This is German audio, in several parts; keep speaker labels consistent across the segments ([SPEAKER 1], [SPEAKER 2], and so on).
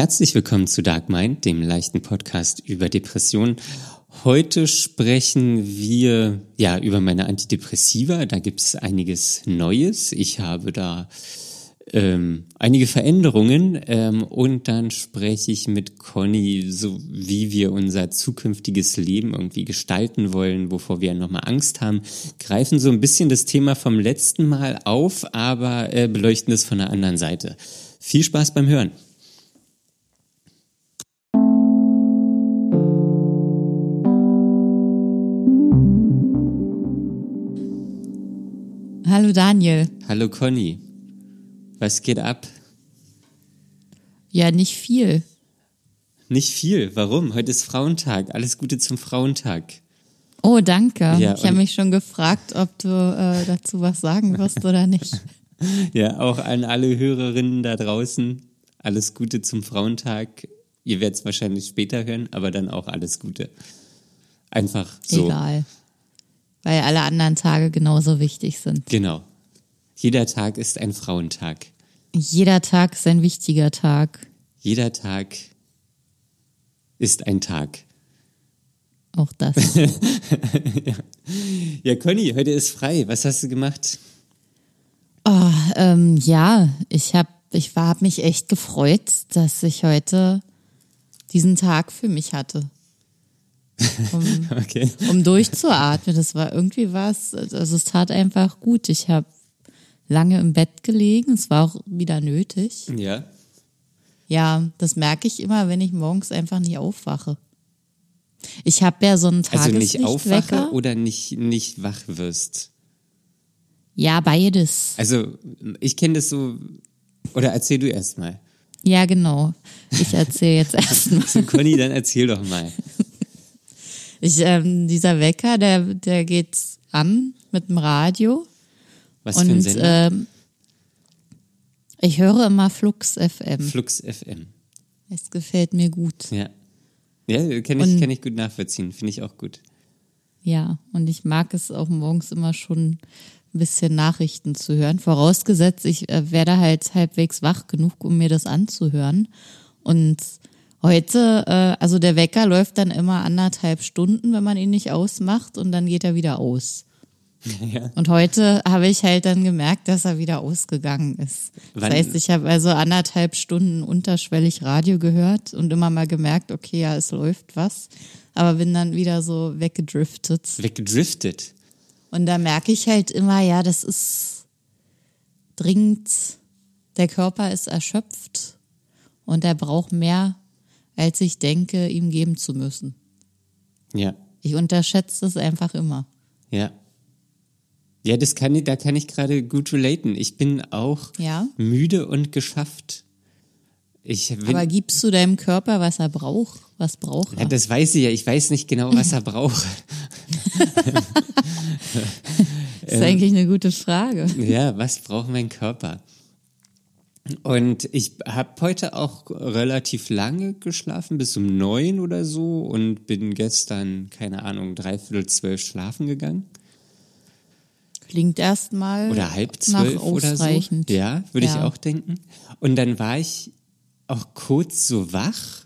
[SPEAKER 1] Herzlich willkommen zu Dark Mind, dem leichten Podcast über Depressionen. Heute sprechen wir ja über meine Antidepressiva. Da gibt es einiges Neues. Ich habe da ähm, einige Veränderungen ähm, und dann spreche ich mit Conny, so wie wir unser zukünftiges Leben irgendwie gestalten wollen, wovor wir nochmal Angst haben, greifen so ein bisschen das Thema vom letzten Mal auf, aber äh, beleuchten es von der anderen Seite. Viel Spaß beim Hören.
[SPEAKER 2] Hallo Daniel.
[SPEAKER 1] Hallo Conny. Was geht ab?
[SPEAKER 2] Ja, nicht viel.
[SPEAKER 1] Nicht viel. Warum? Heute ist Frauentag. Alles Gute zum Frauentag.
[SPEAKER 2] Oh, danke. Ja, ich habe mich schon gefragt, ob du äh, dazu was sagen wirst oder nicht.
[SPEAKER 1] ja, auch an alle Hörerinnen da draußen. Alles Gute zum Frauentag. Ihr werdet es wahrscheinlich später hören, aber dann auch alles Gute. Einfach so.
[SPEAKER 2] Egal weil alle anderen Tage genauso wichtig sind.
[SPEAKER 1] Genau. Jeder Tag ist ein Frauentag.
[SPEAKER 2] Jeder Tag ist ein wichtiger Tag.
[SPEAKER 1] Jeder Tag ist ein Tag.
[SPEAKER 2] Auch das.
[SPEAKER 1] ja. ja, Conny, heute ist frei. Was hast du gemacht?
[SPEAKER 2] Oh, ähm, ja, ich habe ich war, hab mich echt gefreut, dass ich heute diesen Tag für mich hatte um, okay. um durchzuatmen. Das war irgendwie was, also es tat einfach gut. Ich habe lange im Bett gelegen, es war auch wieder nötig.
[SPEAKER 1] Ja.
[SPEAKER 2] Ja, das merke ich immer, wenn ich morgens einfach nicht aufwache. Ich habe ja so einen Tageslichtwecker.
[SPEAKER 1] Also nicht aufwache oder nicht, nicht wach wirst?
[SPEAKER 2] Ja, beides.
[SPEAKER 1] Also ich kenne das so, oder erzähl du erst mal.
[SPEAKER 2] Ja, genau. Ich erzähle jetzt erstmal.
[SPEAKER 1] so, Conny, dann erzähl doch mal.
[SPEAKER 2] Ich, ähm, dieser Wecker, der, der geht an mit dem Radio.
[SPEAKER 1] Was und, für ein Sender? Ähm,
[SPEAKER 2] ich höre immer Flux FM.
[SPEAKER 1] Flux FM.
[SPEAKER 2] Es gefällt mir gut.
[SPEAKER 1] Ja. Ja, kann ich, kann ich gut nachvollziehen. Finde ich auch gut.
[SPEAKER 2] Ja, und ich mag es auch morgens immer schon ein bisschen Nachrichten zu hören. Vorausgesetzt, ich äh, werde halt halbwegs wach genug, um mir das anzuhören. Und Heute, äh, also der Wecker läuft dann immer anderthalb Stunden, wenn man ihn nicht ausmacht und dann geht er wieder aus. Ja. Und heute habe ich halt dann gemerkt, dass er wieder ausgegangen ist. Wann? Das heißt, ich habe also anderthalb Stunden unterschwellig Radio gehört und immer mal gemerkt, okay, ja, es läuft was, aber bin dann wieder so weggedriftet.
[SPEAKER 1] Weggedriftet.
[SPEAKER 2] Und da merke ich halt immer, ja, das ist dringend, der Körper ist erschöpft und er braucht mehr als ich denke, ihm geben zu müssen.
[SPEAKER 1] Ja.
[SPEAKER 2] Ich unterschätze es einfach immer.
[SPEAKER 1] Ja. Ja, das kann ich, da kann ich gerade gut relaten. Ich bin auch
[SPEAKER 2] ja?
[SPEAKER 1] müde und geschafft.
[SPEAKER 2] Ich Aber gibst du deinem Körper, was er braucht? Was braucht er?
[SPEAKER 1] Ja, das weiß ich ja. Ich weiß nicht genau, was er braucht.
[SPEAKER 2] das ist eigentlich eine gute Frage.
[SPEAKER 1] Ja, was braucht mein Körper? Und ich habe heute auch relativ lange geschlafen, bis um neun oder so und bin gestern, keine Ahnung, dreiviertel zwölf schlafen gegangen.
[SPEAKER 2] Klingt erstmal
[SPEAKER 1] oder halb zwölf oder so. Ja, würde ja. ich auch denken. Und dann war ich auch kurz so wach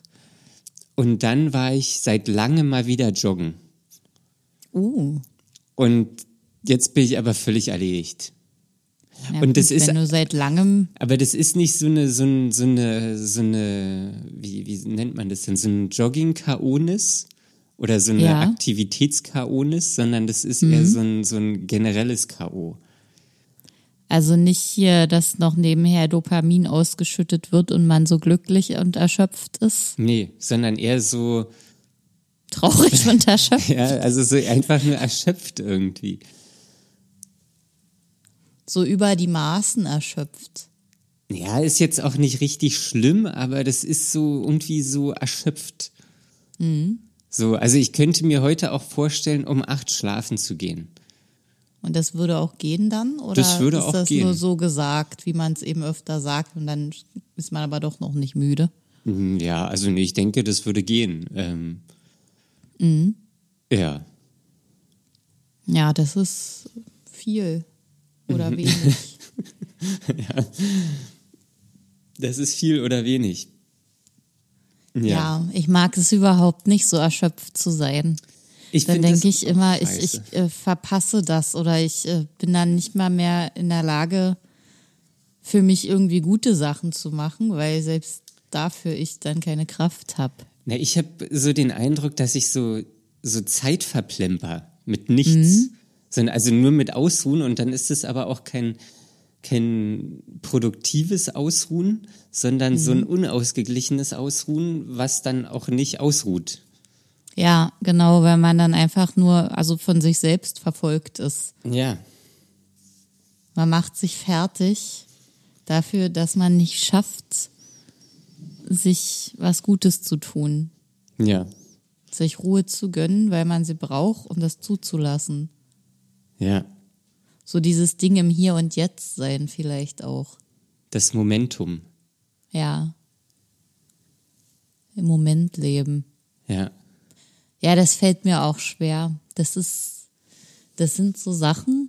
[SPEAKER 1] und dann war ich seit langem mal wieder joggen.
[SPEAKER 2] Uh.
[SPEAKER 1] Und jetzt bin ich aber völlig erledigt.
[SPEAKER 2] Ja, und das ist, du seit langem.
[SPEAKER 1] Aber das ist nicht so eine, so eine, so eine, so eine wie, wie nennt man das denn? So ein Jogging-Kaonis oder so eine ja. Aktivitäts-Kaonis, sondern das ist mhm. eher so ein, so ein generelles K.O.
[SPEAKER 2] Also nicht hier, dass noch nebenher Dopamin ausgeschüttet wird und man so glücklich und erschöpft ist.
[SPEAKER 1] Nee, sondern eher so
[SPEAKER 2] traurig und erschöpft.
[SPEAKER 1] ja, also so einfach nur erschöpft irgendwie
[SPEAKER 2] so über die Maßen erschöpft.
[SPEAKER 1] Ja, ist jetzt auch nicht richtig schlimm, aber das ist so irgendwie so erschöpft.
[SPEAKER 2] Mhm.
[SPEAKER 1] So, also ich könnte mir heute auch vorstellen, um acht schlafen zu gehen.
[SPEAKER 2] Und das würde auch gehen dann? Oder
[SPEAKER 1] das würde
[SPEAKER 2] ist
[SPEAKER 1] auch
[SPEAKER 2] das
[SPEAKER 1] gehen.
[SPEAKER 2] nur so gesagt, wie man es eben öfter sagt und dann ist man aber doch noch nicht müde?
[SPEAKER 1] Mhm, ja, also ich denke, das würde gehen. Ähm,
[SPEAKER 2] mhm.
[SPEAKER 1] Ja.
[SPEAKER 2] Ja, das ist viel oder mhm. wenig?
[SPEAKER 1] ja. Das ist viel oder wenig. Ja.
[SPEAKER 2] Ja. ich mag es überhaupt nicht, so erschöpft zu sein.
[SPEAKER 1] Ich
[SPEAKER 2] Dann denke ich immer, ich,
[SPEAKER 1] scheiße.
[SPEAKER 2] ich äh, verpasse das oder ich äh, bin dann nicht mal mehr in der Lage, für mich irgendwie gute Sachen zu machen, weil selbst dafür ich dann keine Kraft habe.
[SPEAKER 1] Na, ich habe so den Eindruck, dass ich so, so Zeit verplemper mit nichts. Sondern also nur mit Ausruhen und dann ist es aber auch kein, kein produktives Ausruhen, sondern so ein unausgeglichenes Ausruhen, was dann auch nicht ausruht.
[SPEAKER 2] Ja, genau, weil man dann einfach nur, also von sich selbst verfolgt ist.
[SPEAKER 1] Ja,
[SPEAKER 2] Man macht sich fertig dafür, dass man nicht schafft, sich was Gutes zu tun,
[SPEAKER 1] ja,
[SPEAKER 2] sich Ruhe zu gönnen, weil man sie braucht und das zuzulassen.
[SPEAKER 1] Ja.
[SPEAKER 2] So dieses Ding im Hier und Jetzt sein vielleicht auch.
[SPEAKER 1] Das Momentum.
[SPEAKER 2] Ja. Im Moment leben.
[SPEAKER 1] Ja,
[SPEAKER 2] Ja, das fällt mir auch schwer. Das ist, das sind so Sachen.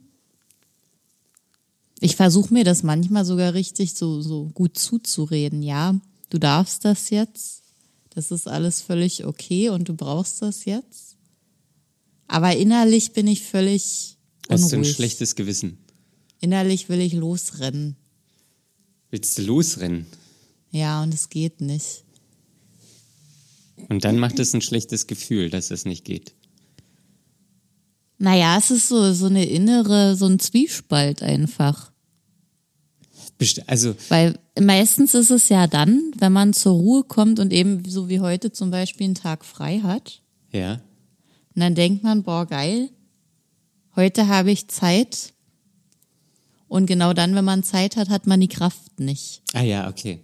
[SPEAKER 2] Ich versuche mir das manchmal sogar richtig so, so gut zuzureden. Ja, du darfst das jetzt. Das ist alles völlig okay und du brauchst das jetzt. Aber innerlich bin ich völlig
[SPEAKER 1] hast du ein schlechtes Gewissen.
[SPEAKER 2] Innerlich will ich losrennen.
[SPEAKER 1] Willst du losrennen?
[SPEAKER 2] Ja, und es geht nicht.
[SPEAKER 1] Und dann macht es ein schlechtes Gefühl, dass es nicht geht.
[SPEAKER 2] Naja, es ist so, so eine innere, so ein Zwiespalt einfach.
[SPEAKER 1] Best also,
[SPEAKER 2] Weil meistens ist es ja dann, wenn man zur Ruhe kommt und eben so wie heute zum Beispiel einen Tag frei hat.
[SPEAKER 1] ja,
[SPEAKER 2] Und dann denkt man, boah, geil, heute habe ich Zeit. Und genau dann, wenn man Zeit hat, hat man die Kraft nicht.
[SPEAKER 1] ah ja, okay.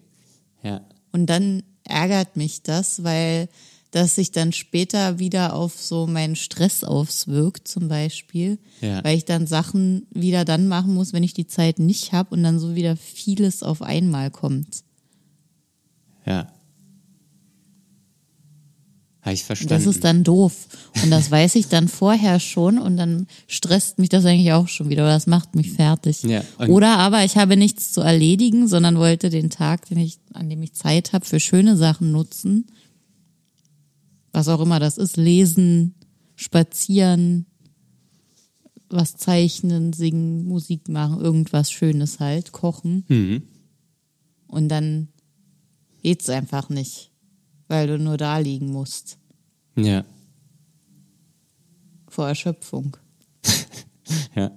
[SPEAKER 1] Ja,
[SPEAKER 2] Und dann ärgert mich das, weil das sich dann später wieder auf so meinen Stress auswirkt, zum Beispiel.
[SPEAKER 1] Ja.
[SPEAKER 2] Weil ich dann Sachen wieder dann machen muss, wenn ich die Zeit nicht habe und dann so wieder vieles auf einmal kommt.
[SPEAKER 1] ja. Habe ich verstanden.
[SPEAKER 2] Das ist dann doof. Und das weiß ich dann vorher schon und dann stresst mich das eigentlich auch schon wieder, oder das macht mich fertig.
[SPEAKER 1] Ja,
[SPEAKER 2] oder aber ich habe nichts zu erledigen, sondern wollte den Tag, den ich, an dem ich Zeit habe, für schöne Sachen nutzen. Was auch immer das ist, lesen, spazieren, was zeichnen, singen, Musik machen, irgendwas Schönes halt, kochen.
[SPEAKER 1] Mhm.
[SPEAKER 2] Und dann geht's einfach nicht, weil du nur da liegen musst
[SPEAKER 1] ja,
[SPEAKER 2] vor Erschöpfung.
[SPEAKER 1] ja.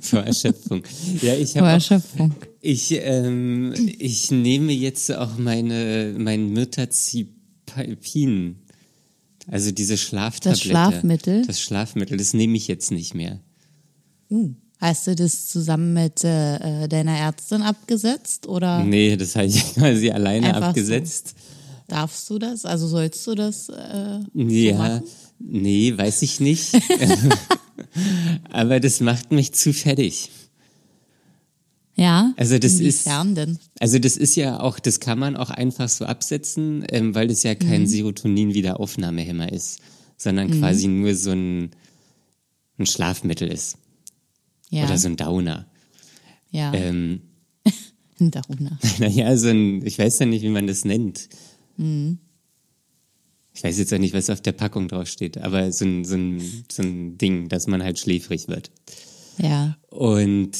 [SPEAKER 1] Vor Erschöpfung. Ja, ich
[SPEAKER 2] Vor Erschöpfung.
[SPEAKER 1] ich ähm, ich nehme jetzt auch meine mein Mirtazapin, also diese Schlaftablette.
[SPEAKER 2] Das Schlafmittel?
[SPEAKER 1] Das Schlafmittel, das nehme ich jetzt nicht mehr.
[SPEAKER 2] Uh, hast du das zusammen mit äh, äh, deiner Ärztin abgesetzt oder
[SPEAKER 1] Nee, das habe ich quasi alleine
[SPEAKER 2] Einfach so. Darfst du das? Also sollst du das? Äh,
[SPEAKER 1] Ja,
[SPEAKER 2] machen?
[SPEAKER 1] nee, weiß ich nicht. Aber das macht mich zu fertig.
[SPEAKER 2] ja.
[SPEAKER 1] Also das ist-
[SPEAKER 2] denn?
[SPEAKER 1] Also das ist ja auch, das kann man auch einfach so absetzen, ähm, weil das ja kein
[SPEAKER 2] Mhm.
[SPEAKER 1] Serotonin-Wiederaufnahmehemmer ist, sondern quasi nur so ein, ein Schlafmittel ist.
[SPEAKER 2] Ja.
[SPEAKER 1] Oder so ein Downer.
[SPEAKER 2] ja.
[SPEAKER 1] Ähm,
[SPEAKER 2] Darunter.
[SPEAKER 1] naja, so ein, ich weiß ja nicht, wie man das nennt.
[SPEAKER 2] Mhm.
[SPEAKER 1] Ich weiß jetzt auch nicht, was auf der Packung draufsteht, aber so ein, so ein, so ein Ding, dass man halt schläfrig wird.
[SPEAKER 2] Ja.
[SPEAKER 1] Und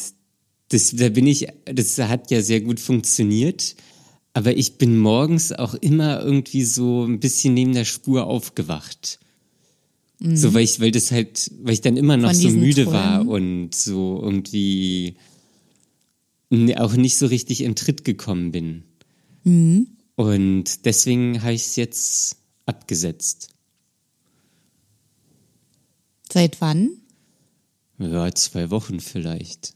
[SPEAKER 1] das, da bin ich, das hat ja sehr gut funktioniert. Aber ich bin morgens auch immer irgendwie so ein bisschen neben der Spur aufgewacht. So, weil ich, weil das halt, weil ich dann immer noch
[SPEAKER 2] Mhm.
[SPEAKER 1] So müde war
[SPEAKER 2] Träumen?
[SPEAKER 1] und so irgendwie auch nicht so richtig in Tritt gekommen bin.
[SPEAKER 2] Mhm.
[SPEAKER 1] Und deswegen habe ich es jetzt abgesetzt.
[SPEAKER 2] Seit wann?
[SPEAKER 1] Ja, zwei Wochen vielleicht.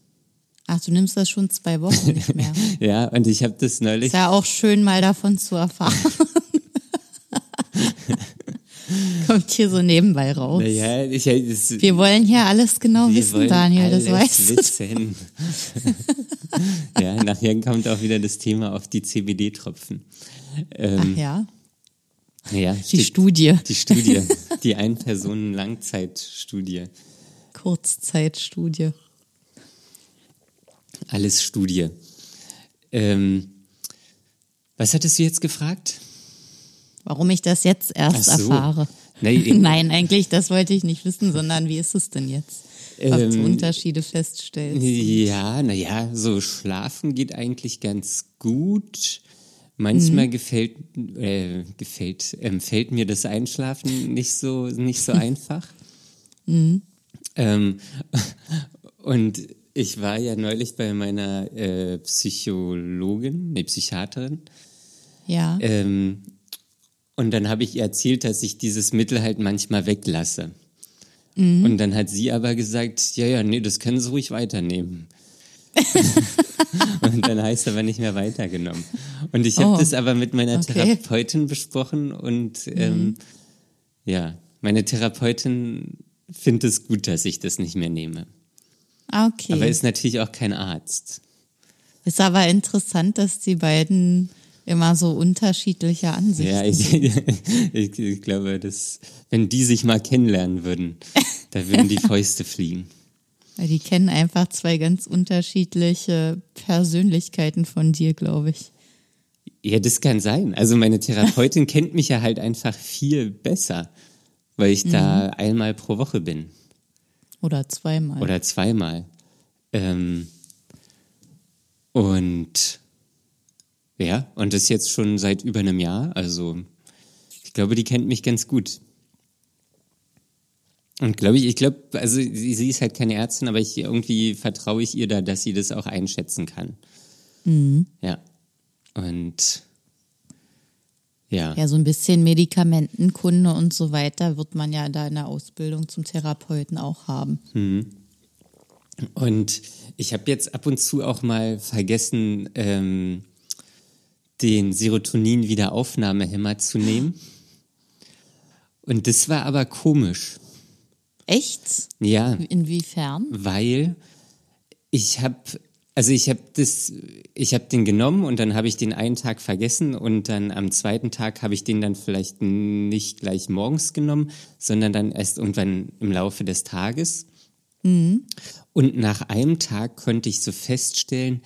[SPEAKER 2] Ach, du nimmst das schon zwei Wochen nicht mehr.
[SPEAKER 1] Ja, und ich habe das neulich.
[SPEAKER 2] Ist ja auch schön, mal davon zu erfahren. Kommt hier so nebenbei raus.
[SPEAKER 1] Naja, ich, das,
[SPEAKER 2] Wir wollen hier alles genau wissen, Daniel, das weißt du.
[SPEAKER 1] wissen. ja, nachher kommt auch wieder das Thema auf die CBD-Tropfen. Ähm,
[SPEAKER 2] Ach ja,
[SPEAKER 1] ja,
[SPEAKER 2] die
[SPEAKER 1] steht-
[SPEAKER 2] Studie,
[SPEAKER 1] Die Studie, die Ein-Personen-Langzeitstudie.
[SPEAKER 2] Kurzzeitstudie.
[SPEAKER 1] Alles Studie. Ähm, was hattest du jetzt gefragt?
[SPEAKER 2] Warum ich das jetzt erst
[SPEAKER 1] so.
[SPEAKER 2] erfahre.
[SPEAKER 1] Nee,
[SPEAKER 2] Nein, eigentlich, das wollte ich nicht wissen, sondern wie ist es denn jetzt? Was
[SPEAKER 1] Ähm,
[SPEAKER 2] du Unterschiede feststellst.
[SPEAKER 1] Ja, naja, so schlafen geht eigentlich ganz gut. Manchmal
[SPEAKER 2] Mhm.
[SPEAKER 1] gefällt, äh, gefällt, ähm, fällt mir das Einschlafen nicht so, nicht so einfach.
[SPEAKER 2] Mhm.
[SPEAKER 1] Ähm, und ich war ja neulich bei meiner äh, Psychologin, nee, Psychiaterin.
[SPEAKER 2] Ja.
[SPEAKER 1] Ähm, und dann habe ich ihr erzählt, dass ich dieses Mittel halt manchmal weglasse. Und dann hat sie aber gesagt, ja, ja, nee, das können Sie ruhig weiternehmen. und dann heißt aber nicht mehr weitergenommen. Und ich habe
[SPEAKER 2] Oh,
[SPEAKER 1] das aber mit meiner
[SPEAKER 2] okay.
[SPEAKER 1] Therapeutin besprochen und ähm, ja, meine Therapeutin findet es gut, dass ich das nicht mehr nehme.
[SPEAKER 2] Ah, okay.
[SPEAKER 1] Aber ist natürlich auch kein Arzt.
[SPEAKER 2] Ist aber interessant, dass die beiden immer so unterschiedliche Ansichten
[SPEAKER 1] Ja, ich, ich, ich glaube, dass, wenn die sich mal kennenlernen würden, da würden die Fäuste fliegen.
[SPEAKER 2] Weil die kennen einfach zwei ganz unterschiedliche Persönlichkeiten von dir, glaube ich.
[SPEAKER 1] Ja, das kann sein. Also meine Therapeutin kennt mich ja halt einfach viel besser, weil ich da einmal pro Woche bin
[SPEAKER 2] Oder zweimal.
[SPEAKER 1] oder zweimal. Ähm, und ja, und das jetzt schon seit über einem Jahr. Also ich glaube, die kennt mich ganz gut. Und glaube ich, ich glaube, also sie, sie ist halt keine Ärztin, aber ich irgendwie vertraue ich ihr da, dass sie das auch einschätzen kann. Ja. Und ja.
[SPEAKER 2] Ja, so ein bisschen Medikamentenkunde und so weiter wird man ja da in der Ausbildung zum Therapeuten auch haben.
[SPEAKER 1] Und ich habe jetzt ab und zu auch mal vergessen, ähm, den Serotonin-Wiederaufnahmehemmer zu nehmen. Und das war aber komisch.
[SPEAKER 2] Echt?
[SPEAKER 1] Ja,
[SPEAKER 2] Inwiefern?
[SPEAKER 1] weil ich habe, also ich habe das, ich habe den genommen und dann habe ich den einen Tag vergessen und dann am zweiten Tag habe ich den dann vielleicht nicht gleich morgens genommen, sondern dann erst irgendwann im Laufe des Tages. Und nach einem Tag konnte ich so feststellen,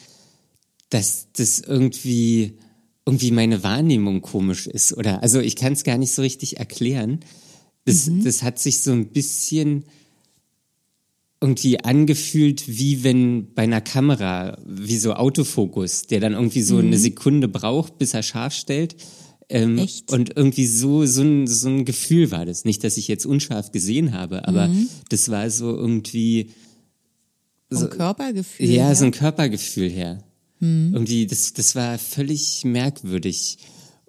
[SPEAKER 1] dass das irgendwie irgendwie meine Wahrnehmung komisch ist oder also ich kann es gar nicht so richtig erklären. Das, das hat sich so ein bisschen irgendwie angefühlt, wie wenn bei einer Kamera, wie so Autofokus, der dann irgendwie so eine Sekunde braucht, bis er scharf stellt. Ähm,
[SPEAKER 2] Echt?
[SPEAKER 1] Und irgendwie so, so, ein, so ein Gefühl war das. Nicht, dass ich jetzt unscharf gesehen habe, aber das war so irgendwie,
[SPEAKER 2] Vom Körpergefühl?
[SPEAKER 1] ja,
[SPEAKER 2] her?
[SPEAKER 1] so ein Körpergefühl her. Irgendwie, das, das war völlig merkwürdig.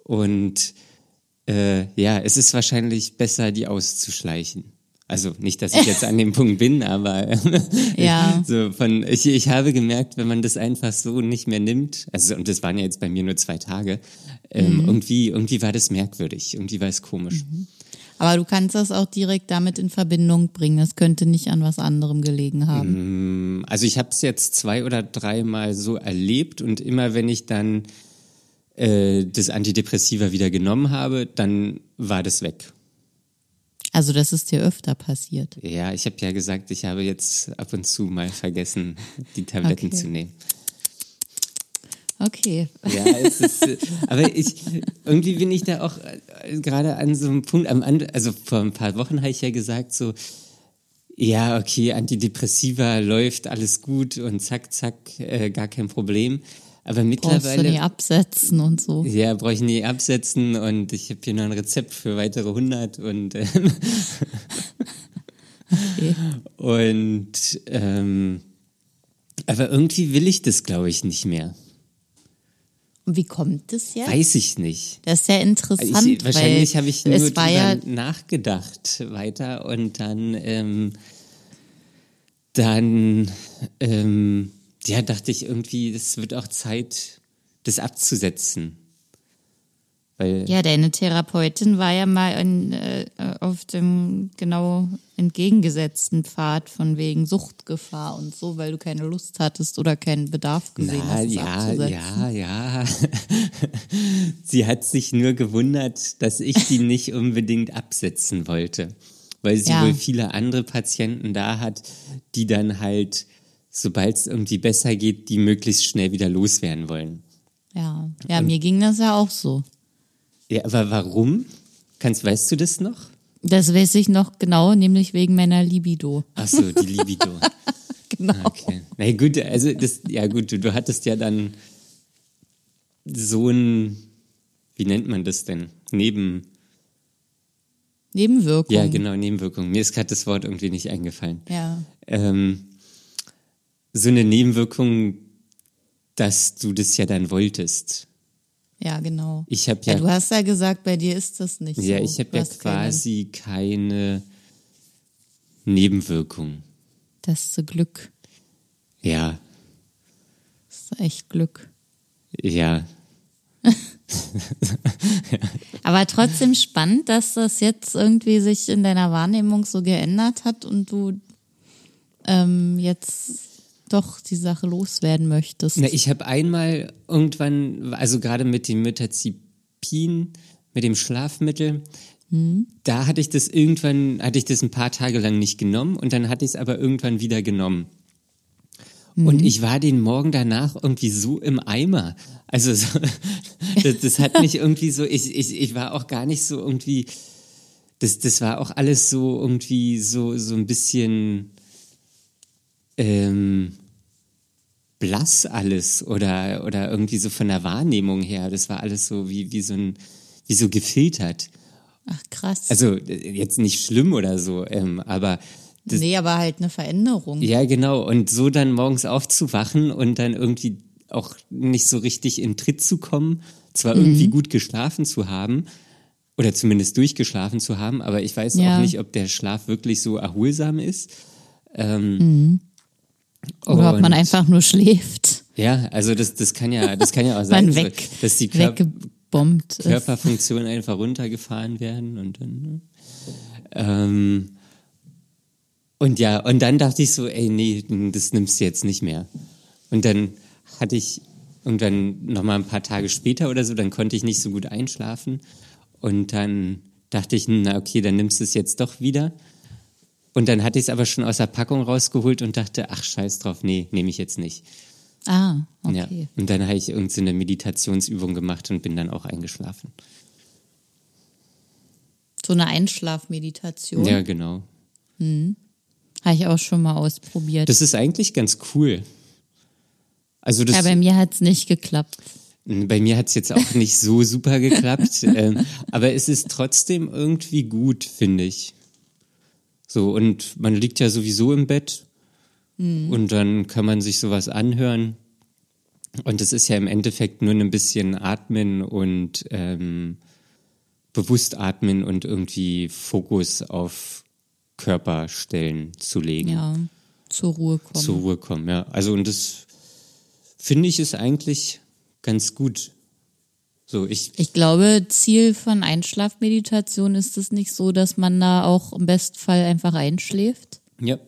[SPEAKER 1] Und äh, ja, es ist wahrscheinlich besser, die auszuschleichen. Also nicht, dass ich jetzt an dem Punkt bin, aber
[SPEAKER 2] Ja.
[SPEAKER 1] so von ich, ich habe gemerkt, wenn man das einfach so nicht mehr nimmt, also und das waren ja jetzt bei mir nur zwei Tage, ähm, irgendwie irgendwie war das merkwürdig, irgendwie war es komisch.
[SPEAKER 2] Aber du kannst das auch direkt damit in Verbindung bringen. Das könnte nicht an was anderem gelegen haben.
[SPEAKER 1] Also ich habe es jetzt zwei oder dreimal so erlebt und immer wenn ich dann äh, das Antidepressiva wieder genommen habe, dann war das weg.
[SPEAKER 2] Also das ist dir öfter passiert.
[SPEAKER 1] Ja, ich habe ja gesagt, ich habe jetzt ab und zu mal vergessen, die Tabletten
[SPEAKER 2] Okay.
[SPEAKER 1] zu nehmen.
[SPEAKER 2] Okay.
[SPEAKER 1] Ja, es ist, äh, aber ich, irgendwie bin ich da auch äh, gerade an so einem Punkt, am also vor ein paar Wochen habe ich ja gesagt so, ja, okay, Antidepressiva läuft, alles gut und zack, zack, äh, gar kein Problem. Aber
[SPEAKER 2] Brauchst du
[SPEAKER 1] mittlerweile,
[SPEAKER 2] nie absetzen und so.
[SPEAKER 1] ja, brauche ich nie absetzen und ich habe hier noch ein Rezept für weitere 100 und ähm,
[SPEAKER 2] Okay.
[SPEAKER 1] und ähm, aber irgendwie will ich das, glaube ich, nicht mehr.
[SPEAKER 2] Und wie kommt es jetzt?
[SPEAKER 1] Weiß ich nicht.
[SPEAKER 2] Das ist ja interessant,
[SPEAKER 1] Ich, wahrscheinlich habe ich nur
[SPEAKER 2] war ja
[SPEAKER 1] nachgedacht weiter und dann, ähm, dann, ähm, ja, dachte ich irgendwie, es wird auch Zeit, das abzusetzen. Weil,
[SPEAKER 2] Ja, deine Therapeutin war ja mal in, äh, auf dem genau entgegengesetzten Pfad von wegen Suchtgefahr und so, weil du keine Lust hattest oder keinen Bedarf gesehen
[SPEAKER 1] na,
[SPEAKER 2] hast, es
[SPEAKER 1] ja, ja, ja. Sie hat sich nur gewundert, dass ich die nicht unbedingt absetzen wollte. Weil sie
[SPEAKER 2] Ja.
[SPEAKER 1] wohl viele andere Patienten da hat, die dann halt, sobald es irgendwie besser geht, die möglichst schnell wieder loswerden wollen.
[SPEAKER 2] Ja, ja mir ging das ja auch so.
[SPEAKER 1] Ja, aber warum? Kannst, weißt du das noch?
[SPEAKER 2] Das weiß ich noch genau, nämlich wegen meiner Libido.
[SPEAKER 1] Ach so, die Libido.
[SPEAKER 2] Genau.
[SPEAKER 1] Okay. Na gut, also das, ja gut, du, du hattest ja dann so ein, wie nennt man das denn? Neben,
[SPEAKER 2] Nebenwirkung.
[SPEAKER 1] ja genau, Nebenwirkung. Mir ist gerade das Wort irgendwie nicht eingefallen.
[SPEAKER 2] Ja.
[SPEAKER 1] Ähm, so eine Nebenwirkung, dass du das ja dann wolltest.
[SPEAKER 2] Ja, genau.
[SPEAKER 1] Ich habe
[SPEAKER 2] Ja,
[SPEAKER 1] ja,
[SPEAKER 2] du hast ja gesagt, bei dir ist das nicht so.
[SPEAKER 1] ja, ich habe ja
[SPEAKER 2] hast keine-
[SPEAKER 1] quasi keine Nebenwirkung.
[SPEAKER 2] Das ist Glück.
[SPEAKER 1] Ja,
[SPEAKER 2] Das ist echt Glück.
[SPEAKER 1] ja,
[SPEAKER 2] Aber trotzdem spannend, dass das jetzt irgendwie sich in deiner Wahrnehmung so geändert hat und du ähm, jetzt doch die Sache loswerden möchtest.
[SPEAKER 1] Na, ich habe einmal irgendwann, also gerade mit dem Metazipin, mit dem Schlafmittel, da hatte ich das irgendwann, hatte ich das ein paar Tage lang nicht genommen und dann hatte ich es aber irgendwann wieder genommen. Und ich war den Morgen danach irgendwie so im Eimer. Also so, das, das hat mich irgendwie so, ich, ich, ich war auch gar nicht so irgendwie, das, das war auch alles so irgendwie so, so ein bisschen ähm, blass alles oder, oder irgendwie so von der Wahrnehmung her. Das war alles so wie, wie so ein, wie so gefiltert.
[SPEAKER 2] Ach krass.
[SPEAKER 1] Also jetzt nicht schlimm oder so, ähm, aber das,
[SPEAKER 2] nee, aber halt eine Veränderung.
[SPEAKER 1] ja, genau. Und so dann morgens aufzuwachen und dann irgendwie auch nicht so richtig in Tritt zu kommen, zwar irgendwie gut geschlafen zu haben oder zumindest durchgeschlafen zu haben, aber ich weiß
[SPEAKER 2] Ja.
[SPEAKER 1] auch nicht, ob der Schlaf wirklich so erholsam ist.
[SPEAKER 2] Oder ob man einfach nur schläft.
[SPEAKER 1] Ja, also das, das kann ja, das kann ja auch sein,
[SPEAKER 2] Man
[SPEAKER 1] so,
[SPEAKER 2] weg,
[SPEAKER 1] dass die Kör
[SPEAKER 2] weggebombt.
[SPEAKER 1] Körperfunktionen einfach runtergefahren werden und dann. ne? Ähm, und ja, und dann dachte ich so, ey, nee, das nimmst du jetzt nicht mehr. Und dann hatte ich irgendwann noch mal ein paar Tage später oder so, dann konnte ich nicht so gut einschlafen. Und dann dachte ich, na okay, dann nimmst du es jetzt doch wieder. Und dann hatte ich es aber schon aus der Packung rausgeholt und dachte, ach scheiß drauf, nee, nehme ich jetzt nicht.
[SPEAKER 2] Ah,
[SPEAKER 1] Ja.
[SPEAKER 2] okay.
[SPEAKER 1] Und dann habe ich irgendeine Meditationsübung gemacht und bin dann auch eingeschlafen.
[SPEAKER 2] So eine Einschlafmeditation.
[SPEAKER 1] Ja, genau.
[SPEAKER 2] Habe ich auch schon mal ausprobiert.
[SPEAKER 1] Das ist eigentlich ganz cool. Also das,
[SPEAKER 2] ja, bei mir hat's nicht geklappt.
[SPEAKER 1] bei mir hat es jetzt auch nicht so super geklappt, ähm, aber es ist trotzdem irgendwie gut, finde ich. So, und man liegt ja sowieso im Bett und dann kann man sich sowas anhören. Und es ist ja im Endeffekt nur ein bisschen atmen und ähm, bewusst atmen und irgendwie Fokus auf Körperstellen zu legen.
[SPEAKER 2] Ja, zur Ruhe kommen.
[SPEAKER 1] zur Ruhe kommen, ja. Also und das finde ich ist eigentlich ganz gut. So, ich,
[SPEAKER 2] Ich glaube, Ziel von Einschlafmeditation ist es nicht so, dass man da auch im Bestfall einfach einschläft.
[SPEAKER 1] ja,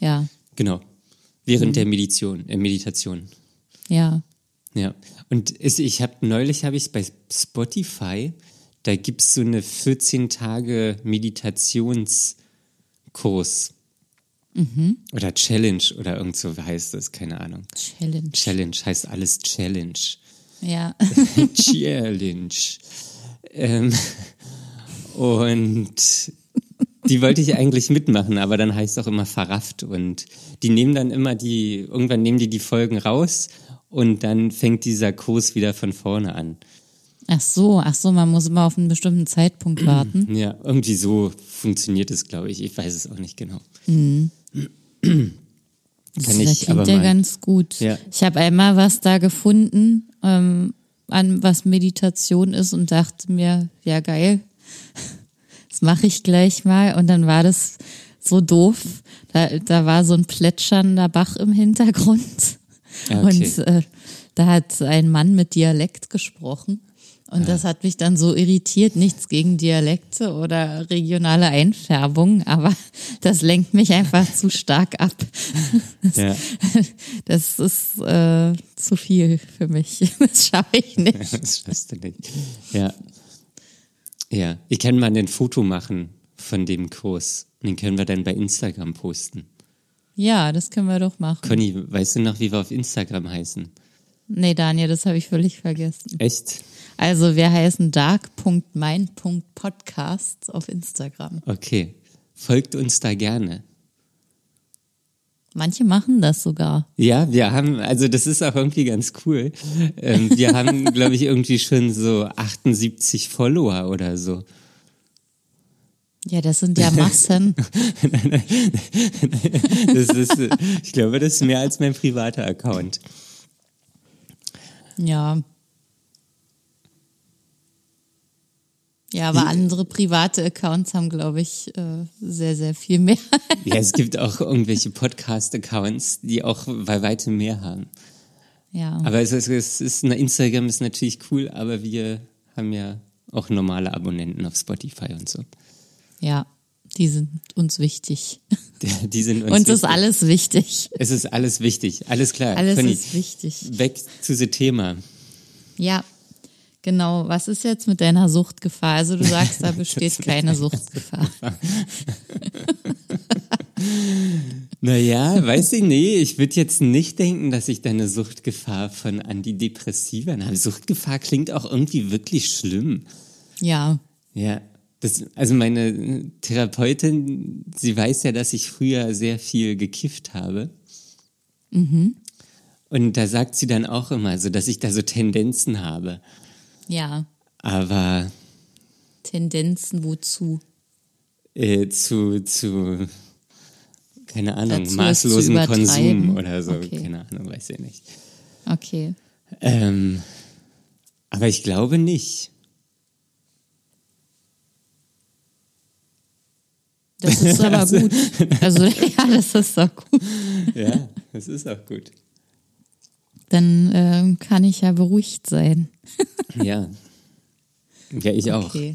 [SPEAKER 2] Ja,
[SPEAKER 1] genau. Während der Meditation, äh, Meditation.
[SPEAKER 2] ja.
[SPEAKER 1] Ja. Und es, ich habe neulich habe ich bei Spotify, da gibt's so eine 14 Tage Meditationskurs. Oder Challenge oder irgend so heißt das, keine Ahnung.
[SPEAKER 2] Challenge.
[SPEAKER 1] Challenge heißt alles Challenge.
[SPEAKER 2] Ja.
[SPEAKER 1] Challenge. Ähm, und die wollte ich eigentlich mitmachen, aber dann heißt es auch immer verrafft. Und die nehmen dann immer die, irgendwann nehmen die die Folgen raus und dann fängt dieser Kurs wieder von vorne an.
[SPEAKER 2] Ach so, ach so, man muss immer auf einen bestimmten Zeitpunkt warten.
[SPEAKER 1] Ja, irgendwie so funktioniert es, glaube ich. Ich weiß es auch nicht genau.
[SPEAKER 2] Das
[SPEAKER 1] Kann ich
[SPEAKER 2] klingt
[SPEAKER 1] aber
[SPEAKER 2] ja ganz gut.
[SPEAKER 1] Ja.
[SPEAKER 2] Ich habe einmal was da gefunden, ähm, an was Meditation ist und dachte mir, ja geil, das mache ich gleich mal. Und dann war das so doof. Da, da war so ein plätschernder Bach im Hintergrund.
[SPEAKER 1] Ah, okay.
[SPEAKER 2] Und äh, da hat ein Mann mit Dialekt gesprochen. Und das hat mich dann so irritiert. Nichts gegen Dialekte oder regionale Einfärbung, aber das lenkt mich einfach zu stark ab. Das,
[SPEAKER 1] Ja.
[SPEAKER 2] das ist äh, zu viel für mich. Das schaffe ich nicht.
[SPEAKER 1] Das schaffst du nicht. Ja. Ja. Ich kann mal ein Foto machen von dem Kurs. Den können wir dann bei Instagram posten.
[SPEAKER 2] Ja, das können wir doch machen.
[SPEAKER 1] Conny, weißt du noch, wie wir auf Instagram heißen?
[SPEAKER 2] Nee, Daniel, das habe ich völlig vergessen.
[SPEAKER 1] Echt?
[SPEAKER 2] Also wir heißen dark.mein.podcast auf Instagram.
[SPEAKER 1] Okay. Folgt uns da gerne.
[SPEAKER 2] Manche machen das sogar.
[SPEAKER 1] Ja, wir haben, also das ist auch irgendwie ganz cool. Ähm, wir haben, glaube ich, irgendwie schon so 78 Follower oder so.
[SPEAKER 2] Ja, das sind ja Massen.
[SPEAKER 1] das ist, ich glaube, das ist mehr als mein privater Account.
[SPEAKER 2] Ja. Ja, aber andere private Accounts haben, glaube ich, äh, sehr, sehr viel mehr.
[SPEAKER 1] Ja, es gibt auch irgendwelche Podcast-Accounts, die auch bei weitem mehr haben.
[SPEAKER 2] Ja.
[SPEAKER 1] Aber es ist, es ist, Instagram ist natürlich cool, aber wir haben ja auch normale Abonnenten auf Spotify und so.
[SPEAKER 2] Ja, die sind uns wichtig.
[SPEAKER 1] Die, sind uns,
[SPEAKER 2] uns
[SPEAKER 1] wichtig.
[SPEAKER 2] ist alles wichtig.
[SPEAKER 1] Es ist alles wichtig, alles klar.
[SPEAKER 2] Alles
[SPEAKER 1] Conny,
[SPEAKER 2] ist wichtig.
[SPEAKER 1] Weg zu dem Thema.
[SPEAKER 2] Ja, genau. Was ist jetzt mit deiner Suchtgefahr? Also du sagst, da besteht keine Suchtgefahr.
[SPEAKER 1] Naja, weiß ich nicht. Ich würde jetzt nicht denken, dass ich deine Suchtgefahr von Antidepressiva habe. Suchtgefahr klingt auch irgendwie wirklich schlimm.
[SPEAKER 2] Ja,
[SPEAKER 1] Ja, das, also meine Therapeutin, sie weiß ja, dass ich früher sehr viel gekifft habe. Und da sagt sie dann auch immer so, dass ich da so Tendenzen habe.
[SPEAKER 2] ja.
[SPEAKER 1] Aber
[SPEAKER 2] Tendenzen wozu?
[SPEAKER 1] äh, zu, zu, keine Ahnung,
[SPEAKER 2] Dazu,
[SPEAKER 1] maßlosen Konsum oder so.
[SPEAKER 2] Okay.
[SPEAKER 1] Keine Ahnung, weiß ich nicht.
[SPEAKER 2] Okay.
[SPEAKER 1] Ähm, aber ich glaube nicht.
[SPEAKER 2] Das ist aber gut. Also ja, das ist doch gut.
[SPEAKER 1] Ja, das ist auch gut.
[SPEAKER 2] Dann ähm, kann ich ja beruhigt sein.
[SPEAKER 1] Ja. Ja, ich auch.
[SPEAKER 2] Okay.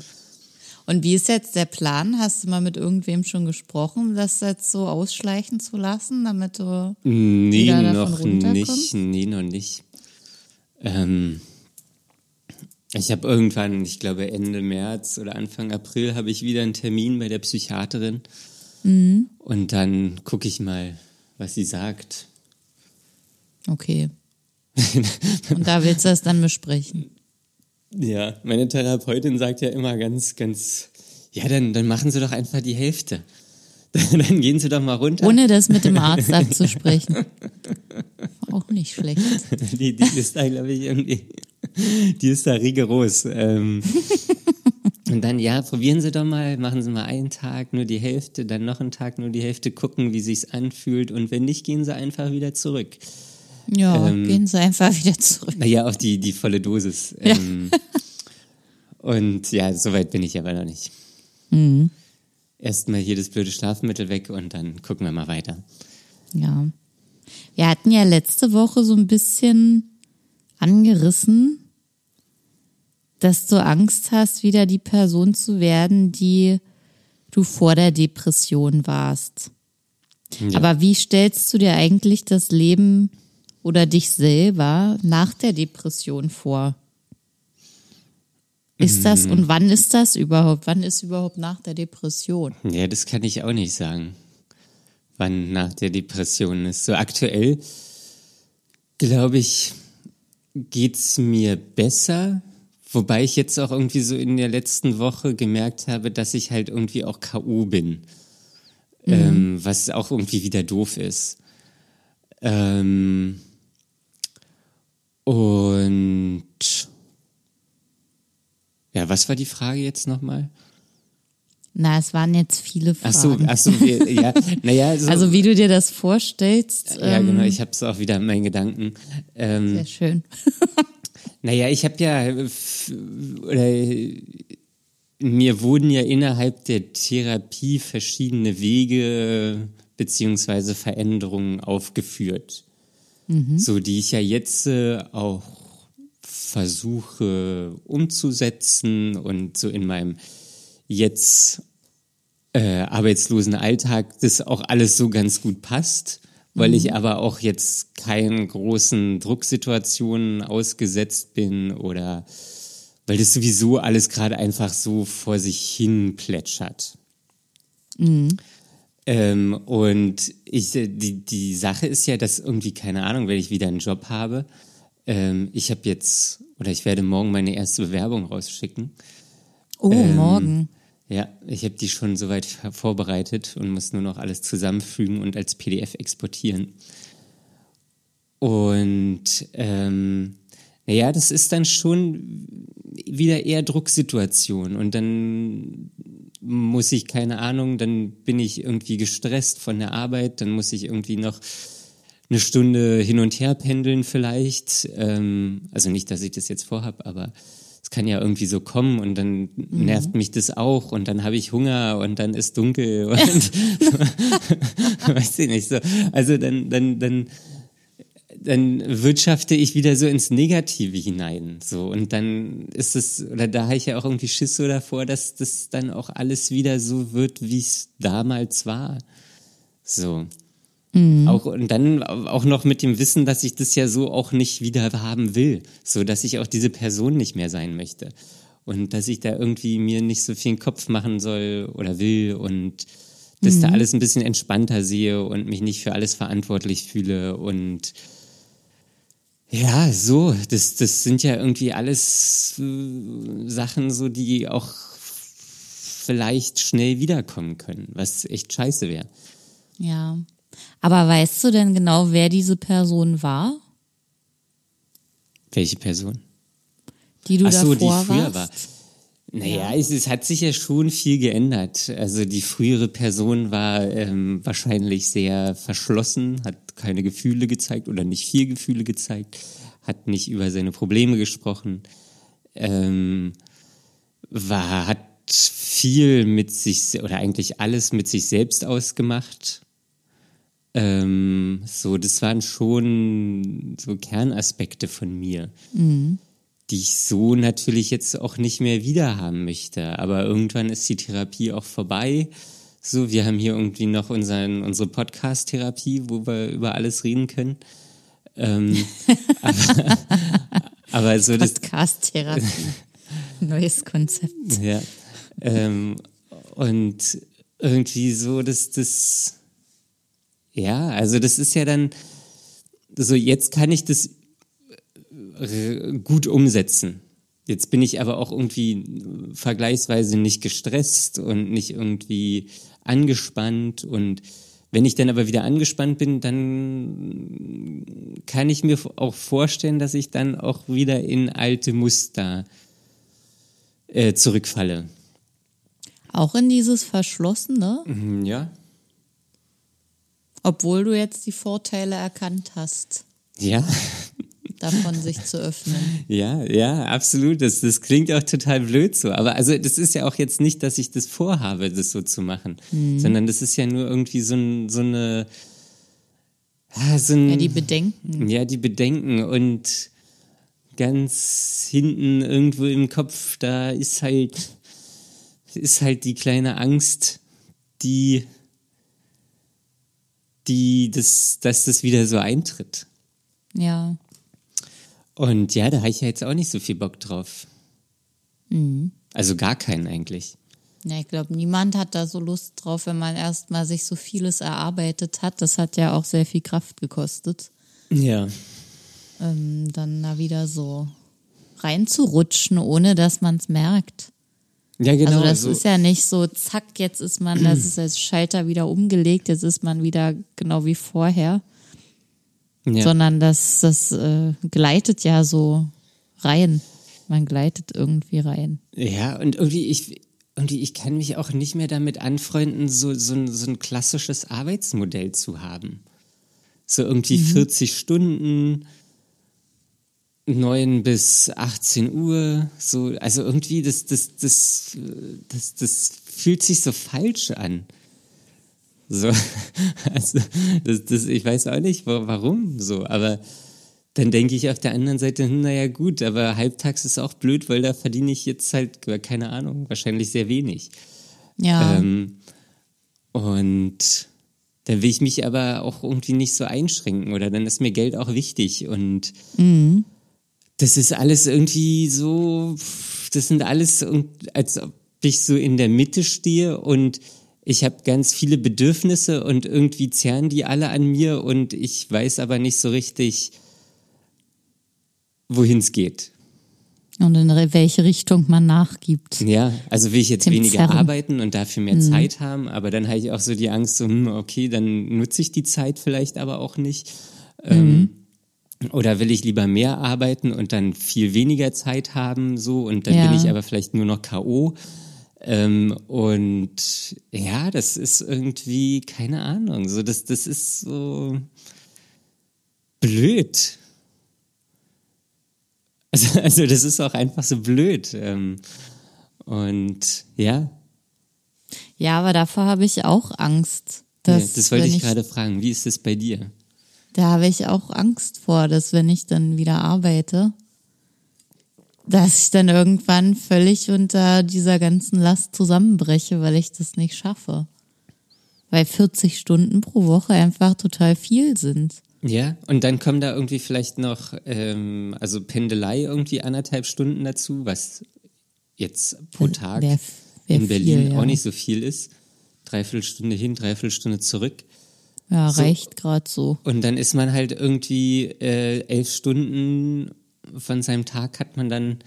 [SPEAKER 2] Und wie ist jetzt der Plan? Hast du mal mit irgendwem schon gesprochen, das jetzt so ausschleichen zu lassen, damit du
[SPEAKER 1] Nee,
[SPEAKER 2] wieder davon
[SPEAKER 1] noch
[SPEAKER 2] runterkommst?
[SPEAKER 1] nicht. Nee, noch nicht. Ähm, ich habe irgendwann, ich glaube Ende März oder Anfang April, habe ich wieder einen Termin bei der Psychiaterin.
[SPEAKER 2] Mhm.
[SPEAKER 1] Und dann gucke ich mal, was sie sagt.
[SPEAKER 2] Okay. Und da willst du das dann besprechen.
[SPEAKER 1] Ja, meine Therapeutin sagt ja immer ganz, ganz, ja, dann, dann machen Sie doch einfach die Hälfte. Dann gehen Sie doch mal runter.
[SPEAKER 2] Ohne das mit dem Arzt abzusprechen. Auch nicht schlecht.
[SPEAKER 1] Die, die ist da, glaube ich, irgendwie, die ist da rigoros. Ähm, und dann, ja, probieren Sie doch mal, machen Sie mal einen Tag nur die Hälfte, dann noch einen Tag nur die Hälfte, gucken, wie sich's anfühlt und wenn nicht, gehen Sie einfach wieder zurück.
[SPEAKER 2] Ja,
[SPEAKER 1] Ähm,
[SPEAKER 2] gehen Sie einfach wieder zurück.
[SPEAKER 1] Naja, auf die, die volle Dosis. Ähm, und ja, soweit bin ich aber noch nicht.
[SPEAKER 2] Mhm.
[SPEAKER 1] Erstmal hier das blöde Schlafmittel weg und dann gucken wir mal weiter.
[SPEAKER 2] Ja. Wir hatten ja letzte Woche so ein bisschen angerissen, dass du Angst hast, wieder die Person zu werden, die du vor der Depression warst.
[SPEAKER 1] Ja.
[SPEAKER 2] Aber wie stellst du dir eigentlich das Leben oder dich selber nach der Depression vor? Ist das
[SPEAKER 1] Mhm.
[SPEAKER 2] und wann ist das überhaupt? Wann ist überhaupt nach der Depression?
[SPEAKER 1] Ja, das kann ich auch nicht sagen, wann nach der Depression ist. So aktuell, glaube ich, geht's mir besser. Wobei ich jetzt auch irgendwie so in der letzten Woche gemerkt habe, dass ich halt irgendwie auch K.O. bin. Ähm, was auch irgendwie wieder doof ist. Ähm, und ja, was war die Frage jetzt nochmal?
[SPEAKER 2] Na, es waren jetzt viele
[SPEAKER 1] Ach so,
[SPEAKER 2] Fragen.
[SPEAKER 1] ach so, wir- ja, naja, so,
[SPEAKER 2] Also wie du dir das vorstellst,
[SPEAKER 1] ja,
[SPEAKER 2] ähm,
[SPEAKER 1] genau, ich habe es auch wieder in meinen Gedanken. Ähm,
[SPEAKER 2] sehr schön.
[SPEAKER 1] naja, ich habe ja, oder mir wurden ja innerhalb der Therapie verschiedene Wege beziehungsweise Veränderungen aufgeführt, so die ich ja jetzt äh, auch versuche umzusetzen und so in meinem jetzt äh, arbeitslosen Alltag das auch alles so ganz gut passt, weil ich aber auch jetzt keinen großen Drucksituationen ausgesetzt bin oder weil das sowieso alles gerade einfach so vor sich hin plätschert. Ähm, und ich, die, die Sache ist ja, dass irgendwie, keine Ahnung, wenn ich wieder einen Job habe, Ähm, ich habe jetzt, oder ich werde morgen meine erste Bewerbung rausschicken.
[SPEAKER 2] Oh,
[SPEAKER 1] Ähm,
[SPEAKER 2] morgen.
[SPEAKER 1] Ja, ich habe die schon soweit vorbereitet und muss nur noch alles zusammenfügen und als PDF exportieren. Und ähm, naja, das ist dann schon wieder eher Drucksituation und dann muss ich, keine Ahnung, dann bin ich irgendwie gestresst von der Arbeit, dann muss ich irgendwie noch eine Stunde hin und her pendeln vielleicht. Ähm, also nicht, dass ich das jetzt vorhab, aber es kann ja irgendwie so kommen und dann nervt mich das auch und dann habe ich Hunger und dann ist dunkel und weiß ich nicht so. Also dann, dann, dann, dann wirtschafte ich wieder so ins Negative hinein. So und dann ist es, oder da habe ich ja auch irgendwie Schiss so davor, dass das dann auch alles wieder so wird, wie es damals war. So. Auch, und dann auch noch mit dem Wissen, dass ich das ja so auch nicht wieder haben will. So, dass ich auch diese Person nicht mehr sein möchte. Und dass ich da irgendwie mir nicht so viel Kopf machen soll oder will und dass da alles ein bisschen entspannter sehe und mich nicht für alles verantwortlich fühle und ja, so, das, das sind ja irgendwie alles äh, Sachen, so die auch vielleicht schnell wiederkommen können, was echt scheiße wäre.
[SPEAKER 2] Ja. Aber weißt du denn genau, wer diese Person war,
[SPEAKER 1] Welche Person?
[SPEAKER 2] die du
[SPEAKER 1] Ach so,
[SPEAKER 2] davor
[SPEAKER 1] die früher
[SPEAKER 2] warst?
[SPEAKER 1] war. Naja, es, es hat sich ja schon viel geändert. Also die frühere Person war ähm, wahrscheinlich sehr verschlossen, hat keine Gefühle gezeigt oder nicht viel Gefühle gezeigt, hat nicht über seine Probleme gesprochen, ähm, war, hat viel mit sich oder eigentlich alles mit sich selbst ausgemacht. Ähm, so, das waren schon so Kernaspekte von mir die ich so natürlich jetzt auch nicht mehr wieder haben möchte. Aber irgendwann ist die Therapie auch vorbei. So, wir haben hier irgendwie noch unseren, unsere Podcast-Therapie, wo wir über alles reden können. Ähm, aber, aber so das,
[SPEAKER 2] Podcast-Therapie. Neues Konzept.
[SPEAKER 1] ja. Ähm, und irgendwie so, dass das, ja, also das ist ja dann, so jetzt kann ich das äh, gut umsetzen. Jetzt bin ich aber auch irgendwie vergleichsweise nicht gestresst und nicht irgendwie angespannt und wenn ich dann aber wieder angespannt bin, dann kann ich mir auch vorstellen, dass ich dann auch wieder in alte Muster äh, zurückfalle.
[SPEAKER 2] Auch in dieses Verschlossene,
[SPEAKER 1] Mhm, Ja?
[SPEAKER 2] Obwohl du jetzt die Vorteile erkannt hast,
[SPEAKER 1] Ja,
[SPEAKER 2] davon sich zu öffnen.
[SPEAKER 1] ja, ja, absolut. Das, das klingt auch total blöd so. Aber also das ist ja auch jetzt nicht, dass ich das vorhabe, das so zu machen, sondern das ist ja nur irgendwie so, ein, so eine, ah, so ein,
[SPEAKER 2] Ja, die Bedenken.
[SPEAKER 1] Ja, die Bedenken und ganz hinten irgendwo im Kopf, da ist halt, ist halt die kleine Angst, die, die, das, dass das wieder so eintritt.
[SPEAKER 2] Ja.
[SPEAKER 1] Und ja, da habe ich ja jetzt auch nicht so viel Bock drauf. Also gar keinen eigentlich.
[SPEAKER 2] Ja, ich glaube, niemand hat da so Lust drauf, wenn man erstmal sich so vieles erarbeitet hat. Das hat ja auch sehr viel Kraft gekostet.
[SPEAKER 1] Ja.
[SPEAKER 2] Ähm, dann da wieder so reinzurutschen, ohne dass man es merkt.
[SPEAKER 1] Ja, genau.
[SPEAKER 2] also das
[SPEAKER 1] so-
[SPEAKER 2] ist ja nicht so, zack, jetzt ist man, das ist als Schalter wieder umgelegt, jetzt ist man wieder genau wie vorher,
[SPEAKER 1] ja.
[SPEAKER 2] sondern das, das äh, gleitet ja so rein. Man gleitet irgendwie rein.
[SPEAKER 1] Ja, und irgendwie, ich, irgendwie, ich kann mich auch nicht mehr damit anfreunden, so, so, ein, so ein klassisches Arbeitsmodell zu haben. So irgendwie 40 Stunden, 9 bis 18 Uhr, so, also irgendwie, das, das, das, das, das fühlt sich so falsch an. So, also, das, das, ich weiß auch nicht, wa- warum so, aber dann denke ich auf der anderen Seite, hm, naja gut, aber halbtags ist auch blöd, weil da verdiene ich jetzt halt, keine Ahnung, wahrscheinlich sehr wenig.
[SPEAKER 2] Ja,
[SPEAKER 1] Ähm, und dann will ich mich aber auch irgendwie nicht so einschränken oder dann ist mir Geld auch wichtig und das ist alles irgendwie so, das sind alles, als ob ich so in der Mitte stehe und ich habe ganz viele Bedürfnisse und irgendwie zerren die alle an mir und ich weiß aber nicht so richtig, wohin es geht.
[SPEAKER 2] Und in welche Richtung man nachgibt.
[SPEAKER 1] Ja, also will ich jetzt
[SPEAKER 2] Dem
[SPEAKER 1] weniger
[SPEAKER 2] Zerren.
[SPEAKER 1] arbeiten und dafür mehr Zeit haben, aber dann habe ich auch so die Angst, so, hm, okay, dann nutze ich die Zeit vielleicht aber auch nicht. Ähm, oder will ich lieber mehr arbeiten und dann viel weniger Zeit haben, so, und dann
[SPEAKER 2] Ja.
[SPEAKER 1] bin ich aber vielleicht nur noch K.O. Ähm, und ja, das ist irgendwie, keine Ahnung, so, das, das ist so blöd. Also, also das ist auch einfach so blöd. Ähm, und ja,
[SPEAKER 2] Ja, aber davor habe ich auch Angst.
[SPEAKER 1] ja,
[SPEAKER 2] Dass,
[SPEAKER 1] das wollte
[SPEAKER 2] wenn
[SPEAKER 1] ich gerade fragen. Wie ist es bei dir?
[SPEAKER 2] Da habe ich auch Angst vor, dass wenn ich dann wieder arbeite, dass ich dann irgendwann völlig unter dieser ganzen Last zusammenbreche, weil ich das nicht schaffe. Weil 40 Stunden pro Woche einfach total viel sind.
[SPEAKER 1] Ja, und dann kommen da irgendwie vielleicht noch, ähm, also Pendelei irgendwie anderthalb Stunden dazu, was jetzt pro Tag
[SPEAKER 2] wär- wär
[SPEAKER 1] in Berlin
[SPEAKER 2] viel, ja.
[SPEAKER 1] auch nicht so viel ist. Dreiviertelstunde hin, Dreiviertelstunde zurück.
[SPEAKER 2] Ja,
[SPEAKER 1] So.
[SPEAKER 2] reicht gerade so.
[SPEAKER 1] Und dann ist man halt irgendwie äh, elf Stunden von seinem Tag hat man dann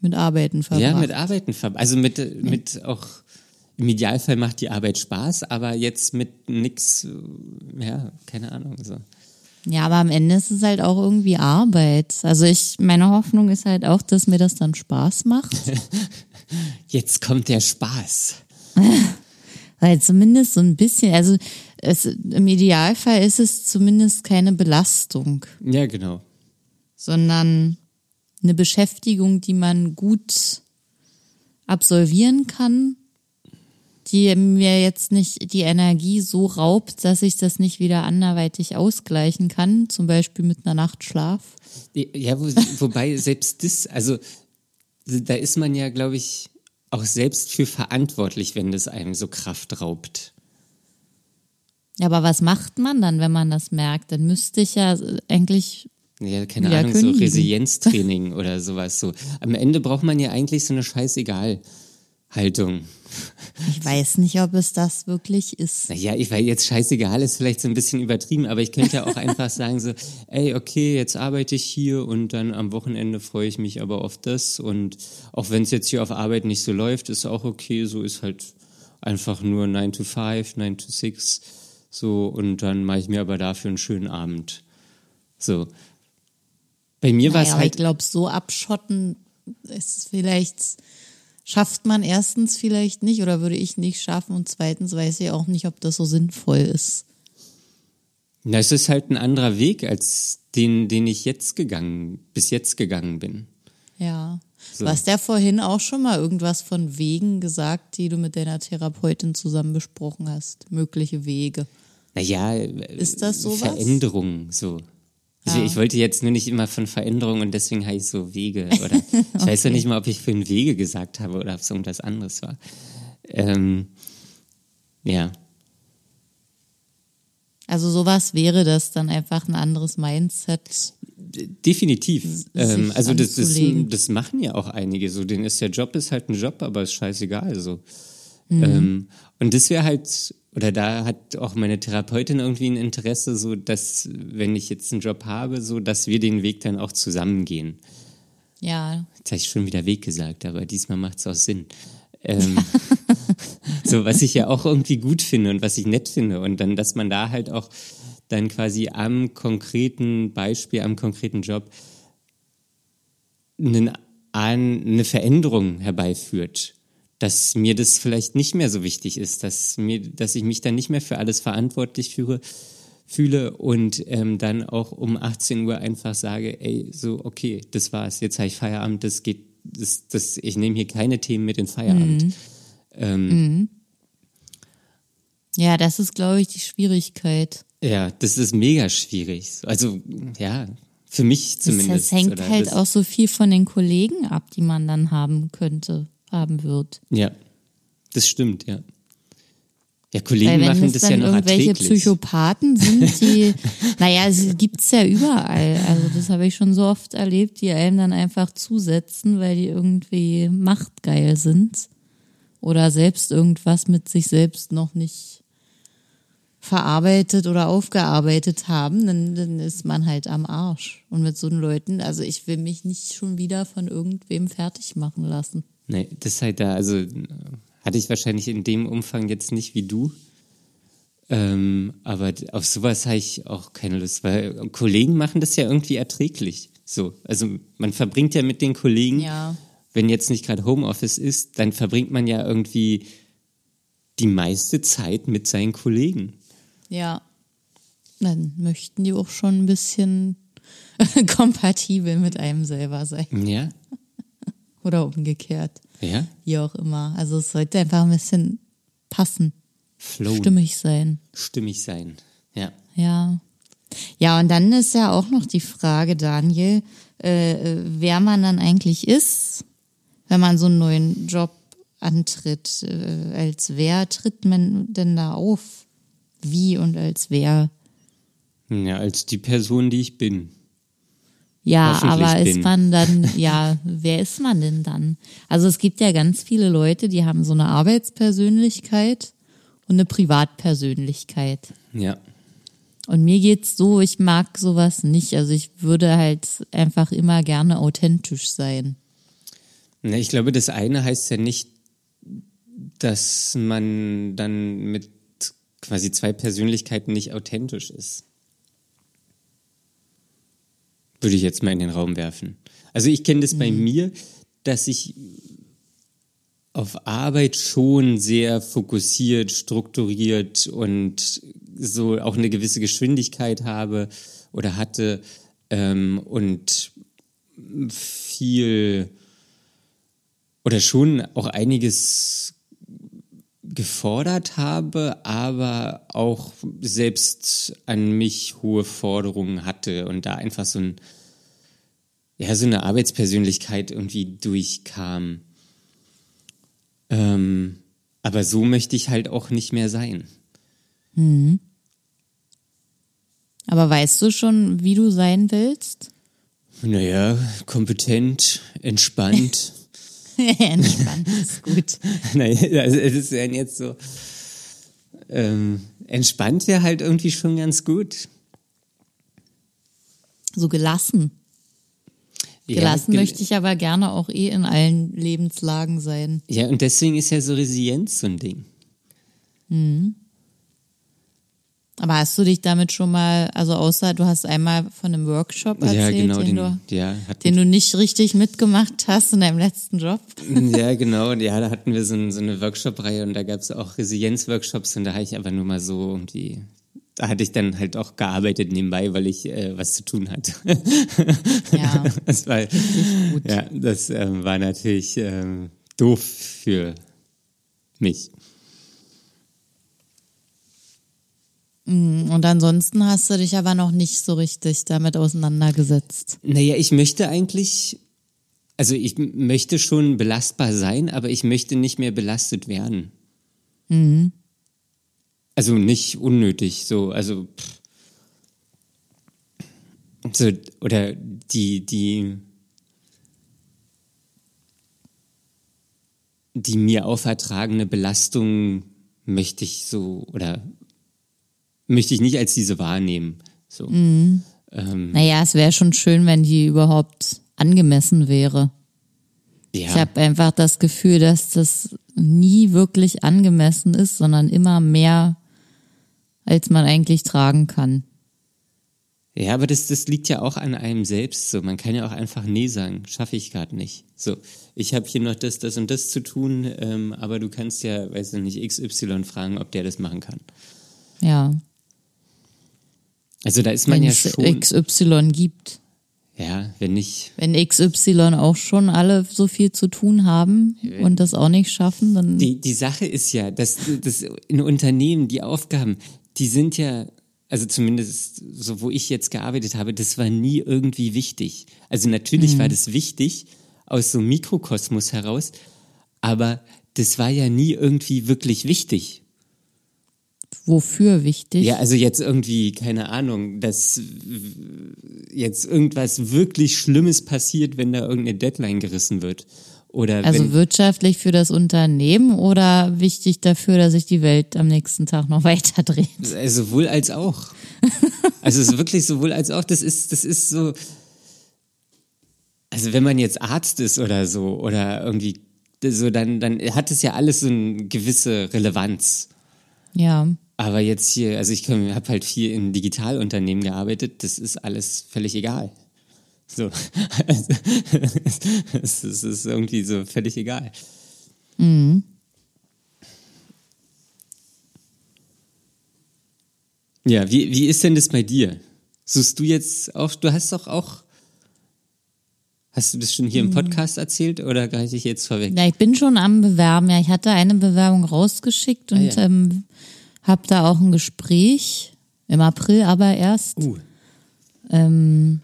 [SPEAKER 2] Mit Arbeiten verbracht.
[SPEAKER 1] ja mit Arbeiten verb also mit mit auch im Idealfall macht die Arbeit Spaß, aber jetzt mit nix, äh, ja keine Ahnung so.
[SPEAKER 2] Ja, aber am Ende ist es halt auch irgendwie Arbeit. Also ich, meine Hoffnung ist halt auch, dass mir das dann Spaß macht.
[SPEAKER 1] Jetzt kommt der Spaß.
[SPEAKER 2] Weil zumindest so ein bisschen, also es, im Idealfall ist es zumindest keine Belastung,
[SPEAKER 1] Ja genau.
[SPEAKER 2] sondern eine Beschäftigung, die man gut absolvieren kann, die mir jetzt nicht die Energie so raubt, dass ich das nicht wieder anderweitig ausgleichen kann, zum Beispiel mit einer Nachtschlaf.
[SPEAKER 1] Ja, wo, wobei selbst das, also da ist man ja, glaube ich, auch selbst für verantwortlich, wenn das einem so Kraft raubt.
[SPEAKER 2] Ja, aber was macht man dann, wenn man das merkt? Dann müsste ich ja eigentlich
[SPEAKER 1] Ja, keine Ahnung, so
[SPEAKER 2] kündigen.
[SPEAKER 1] Resilienztraining oder sowas. So. Am Ende braucht man ja eigentlich so eine Scheißegal-Haltung.
[SPEAKER 2] Ich weiß nicht, ob es das wirklich ist.
[SPEAKER 1] Naja, ich weil jetzt scheißegal ist vielleicht so ein bisschen übertrieben, aber ich könnte ja auch einfach sagen so, ey, okay, jetzt arbeite ich hier und dann am Wochenende freue ich mich aber auf das und auch wenn es jetzt hier auf Arbeit nicht so läuft, ist auch okay, so ist halt einfach nur 9 to 5, 9 to 6, so und dann mache ich mir aber dafür einen schönen Abend. So. Bei mir war es
[SPEAKER 2] Naja, aber ich
[SPEAKER 1] halt,
[SPEAKER 2] glaube, so abschotten ist vielleicht, schafft man erstens vielleicht nicht oder würde ich nicht schaffen und zweitens weiß ich auch nicht, ob das so sinnvoll ist.
[SPEAKER 1] na, es ist halt ein anderer Weg als den, den ich jetzt gegangen, bis jetzt gegangen bin.
[SPEAKER 2] Ja.
[SPEAKER 1] So.
[SPEAKER 2] Du hast ja vorhin auch schon mal irgendwas von Wegen gesagt, die du mit deiner Therapeutin zusammen besprochen hast. Mögliche Wege.
[SPEAKER 1] Naja,
[SPEAKER 2] Ist das sowas?
[SPEAKER 1] Veränderung, so. Also
[SPEAKER 2] Ja.
[SPEAKER 1] Ich wollte jetzt nur nicht immer von Veränderung und deswegen heißt so Wege oder ich weiß ja nicht mal, ob ich für Wege gesagt habe oder ob es irgendwas anderes war. Ähm, ja,
[SPEAKER 2] Also sowas wäre das dann einfach ein anderes Mindset.
[SPEAKER 1] definitiv. Ähm, also das, das, das machen ja auch einige so. Den ist der Job ist halt ein Job, aber ist scheißegal so.
[SPEAKER 2] Mhm.
[SPEAKER 1] Ähm, und das wäre halt, oder da hat auch meine Therapeutin irgendwie ein Interesse, so dass, wenn ich jetzt einen Job habe, so dass wir den Weg dann auch zusammen gehen.
[SPEAKER 2] Ja,
[SPEAKER 1] Jetzt habe ich schon wieder Weg gesagt, aber diesmal macht es auch Sinn. Ähm, so, was ich ja auch irgendwie gut finde und was ich nett finde. Und dann, dass man da halt auch dann quasi am konkreten Beispiel, am konkreten Job einen, eine Veränderung herbeiführt. Dass mir das vielleicht nicht mehr so wichtig ist, dass, mir, dass ich mich dann nicht mehr für alles verantwortlich führe, fühle und ähm, dann auch um 18 Uhr einfach sage, ey, so, okay, das war's, jetzt habe ich Feierabend, das geht, das, das, ich nehme hier keine Themen mit in Feierabend. Ähm,
[SPEAKER 2] ja, das ist, glaube ich, die Schwierigkeit.
[SPEAKER 1] Ja, das ist mega schwierig. Also, ja, für mich zumindest.
[SPEAKER 2] das hängt halt auch so viel von den Kollegen ab, die man dann haben könnte, haben wird.
[SPEAKER 1] Ja, das stimmt, ja. Ja, Kollegen
[SPEAKER 2] Weil
[SPEAKER 1] machen das ja noch
[SPEAKER 2] irgendwelche
[SPEAKER 1] erträglich.
[SPEAKER 2] Psychopathen sind, die, naja, es gibt's ja überall. Also das habe ich schon so oft erlebt, die einem dann einfach zusetzen, weil die irgendwie machtgeil sind oder selbst irgendwas mit sich selbst noch nicht verarbeitet oder aufgearbeitet haben, dann, dann ist man halt am Arsch. Und mit so Leuten, also ich will mich nicht schon wieder von irgendwem fertig machen lassen.
[SPEAKER 1] Nee, das ist halt da, also hatte ich wahrscheinlich in dem Umfang jetzt nicht wie du. Ähm, aber auf sowas habe ich auch keine Lust, weil Kollegen machen das ja irgendwie erträglich. So, also man verbringt ja mit den Kollegen,
[SPEAKER 2] Ja.
[SPEAKER 1] wenn jetzt nicht gerade Homeoffice ist, dann verbringt man ja irgendwie die meiste Zeit mit seinen Kollegen.
[SPEAKER 2] Ja. Dann möchten die auch schon ein bisschen kompatibel mit einem selber sein.
[SPEAKER 1] Ja,
[SPEAKER 2] Oder umgekehrt.
[SPEAKER 1] ja,
[SPEAKER 2] Wie auch immer. Also es sollte einfach ein bisschen passen,
[SPEAKER 1] flow,
[SPEAKER 2] stimmig sein.
[SPEAKER 1] stimmig sein. Ja.
[SPEAKER 2] Ja. Ja, und dann ist ja auch noch die Frage, Daniel, äh, wer man dann eigentlich ist, wenn man so einen neuen Job antritt. Äh, als wer tritt man denn da auf? Wie und als wer?
[SPEAKER 1] Ja, als die Person, die ich bin.
[SPEAKER 2] Ja, aber ist
[SPEAKER 1] bin.
[SPEAKER 2] man dann, ja, wer ist man denn dann? Also es gibt ja ganz viele Leute, die haben so eine Arbeitspersönlichkeit und eine Privatpersönlichkeit.
[SPEAKER 1] Ja.
[SPEAKER 2] Und mir geht's so, ich mag sowas nicht. Also ich würde halt einfach immer gerne authentisch sein.
[SPEAKER 1] Na, ich glaube, das eine heißt ja nicht, dass man dann mit quasi zwei Persönlichkeiten nicht authentisch ist. Würde ich jetzt mal in den Raum werfen. Also ich kenne das bei mir, dass ich auf Arbeit schon sehr fokussiert, strukturiert und so auch eine gewisse Geschwindigkeit habe oder hatte ähm, und viel oder schon auch einiges gefordert habe, aber auch selbst an mich hohe Forderungen hatte und da einfach so ein ja so eine Arbeitspersönlichkeit irgendwie durchkam. Ähm, aber so möchte ich halt auch nicht mehr sein.
[SPEAKER 2] Aber weißt du schon, wie du sein willst?
[SPEAKER 1] Naja, kompetent, entspannt.
[SPEAKER 2] Entspannt ist gut.
[SPEAKER 1] naja, also es ist ja jetzt so. Ähm, entspannt wäre halt irgendwie schon ganz gut.
[SPEAKER 2] So gelassen. Gelassen
[SPEAKER 1] ja, gel-
[SPEAKER 2] möchte ich aber gerne auch eh in allen Lebenslagen sein.
[SPEAKER 1] Ja, und deswegen ist ja so Resilienz so ein Ding.
[SPEAKER 2] Aber hast du dich damit schon mal, also außer du hast einmal von einem Workshop erzählt,
[SPEAKER 1] ja, genau,
[SPEAKER 2] den,
[SPEAKER 1] den,
[SPEAKER 2] du,
[SPEAKER 1] ja,
[SPEAKER 2] den du nicht richtig mitgemacht hast in deinem letzten Job?
[SPEAKER 1] ja, genau, und ja, da hatten wir so, ein, so eine Workshop-Reihe und da gab es auch Resilienz-Workshops und da habe ich aber nur mal so irgendwie, da hatte ich dann halt auch gearbeitet nebenbei, weil ich äh, was zu tun hatte.
[SPEAKER 2] Ja,
[SPEAKER 1] Das war,
[SPEAKER 2] gut.
[SPEAKER 1] ja, das ähm, war natürlich ähm, doof für mich.
[SPEAKER 2] Und ansonsten hast du dich aber noch nicht so richtig damit auseinandergesetzt.
[SPEAKER 1] Naja, ich möchte eigentlich, also ich möchte schon belastbar sein, aber ich möchte nicht mehr belastet werden. Also nicht unnötig, so, also pff. so, oder die, die, die mir aufertragene Belastung möchte ich so, oder möchte ich nicht als diese wahrnehmen. So. Ähm,
[SPEAKER 2] Naja, es wäre schon schön, wenn die überhaupt angemessen wäre.
[SPEAKER 1] ja.
[SPEAKER 2] Ich habe einfach das Gefühl, dass das nie wirklich angemessen ist, sondern immer mehr, als man eigentlich tragen kann.
[SPEAKER 1] Ja, aber das, das liegt ja auch an einem selbst. So, man kann ja auch einfach nee sagen, schaffe ich gerade nicht. So, ich habe hier noch das, das und das zu tun, ähm, aber du kannst ja, weiß ich nicht, XY fragen, ob der das machen kann.
[SPEAKER 2] Ja,
[SPEAKER 1] Also da ist man
[SPEAKER 2] wenn
[SPEAKER 1] ja
[SPEAKER 2] es
[SPEAKER 1] schon,
[SPEAKER 2] XY gibt.
[SPEAKER 1] ja, wenn nicht,
[SPEAKER 2] Wenn XY auch schon alle so viel zu tun haben und das auch nicht schaffen, dann
[SPEAKER 1] die, die Sache ist ja, dass, dass in Unternehmen die Aufgaben, die sind ja, also zumindest so, wo ich jetzt gearbeitet habe, das war nie irgendwie wichtig. Also natürlich war das wichtig aus so einem Mikrokosmos heraus, aber das war ja nie irgendwie wirklich wichtig.
[SPEAKER 2] Wofür wichtig?
[SPEAKER 1] Ja, also jetzt irgendwie, keine Ahnung, dass jetzt irgendwas wirklich Schlimmes passiert, wenn da irgendeine Deadline gerissen wird. Oder
[SPEAKER 2] also
[SPEAKER 1] wenn,
[SPEAKER 2] wirtschaftlich für das Unternehmen oder wichtig dafür, dass sich die Welt am nächsten Tag noch weiter dreht?
[SPEAKER 1] Also sowohl als auch. Also es ist wirklich sowohl als auch. Das ist, das ist so. Also wenn man jetzt Arzt ist oder so oder irgendwie so, dann, dann hat es ja alles so eine gewisse Relevanz.
[SPEAKER 2] Ja.
[SPEAKER 1] Aber jetzt hier, also ich habe halt viel in Digitalunternehmen gearbeitet, das ist alles völlig egal. So. es, ist, ist irgendwie so völlig egal.
[SPEAKER 2] Mhm.
[SPEAKER 1] Ja, wie, wie ist denn das bei dir? Suchst du jetzt auch, du hast doch auch, hast du das schon hier im Podcast erzählt oder greife ich jetzt vorweg?
[SPEAKER 2] Ja, ich bin schon am Bewerben. Ja, ich hatte eine Bewerbung rausgeschickt und
[SPEAKER 1] Ah, ja.
[SPEAKER 2] ähm, habe da auch ein Gespräch im April, aber erst.
[SPEAKER 1] Uh,
[SPEAKER 2] Ähm,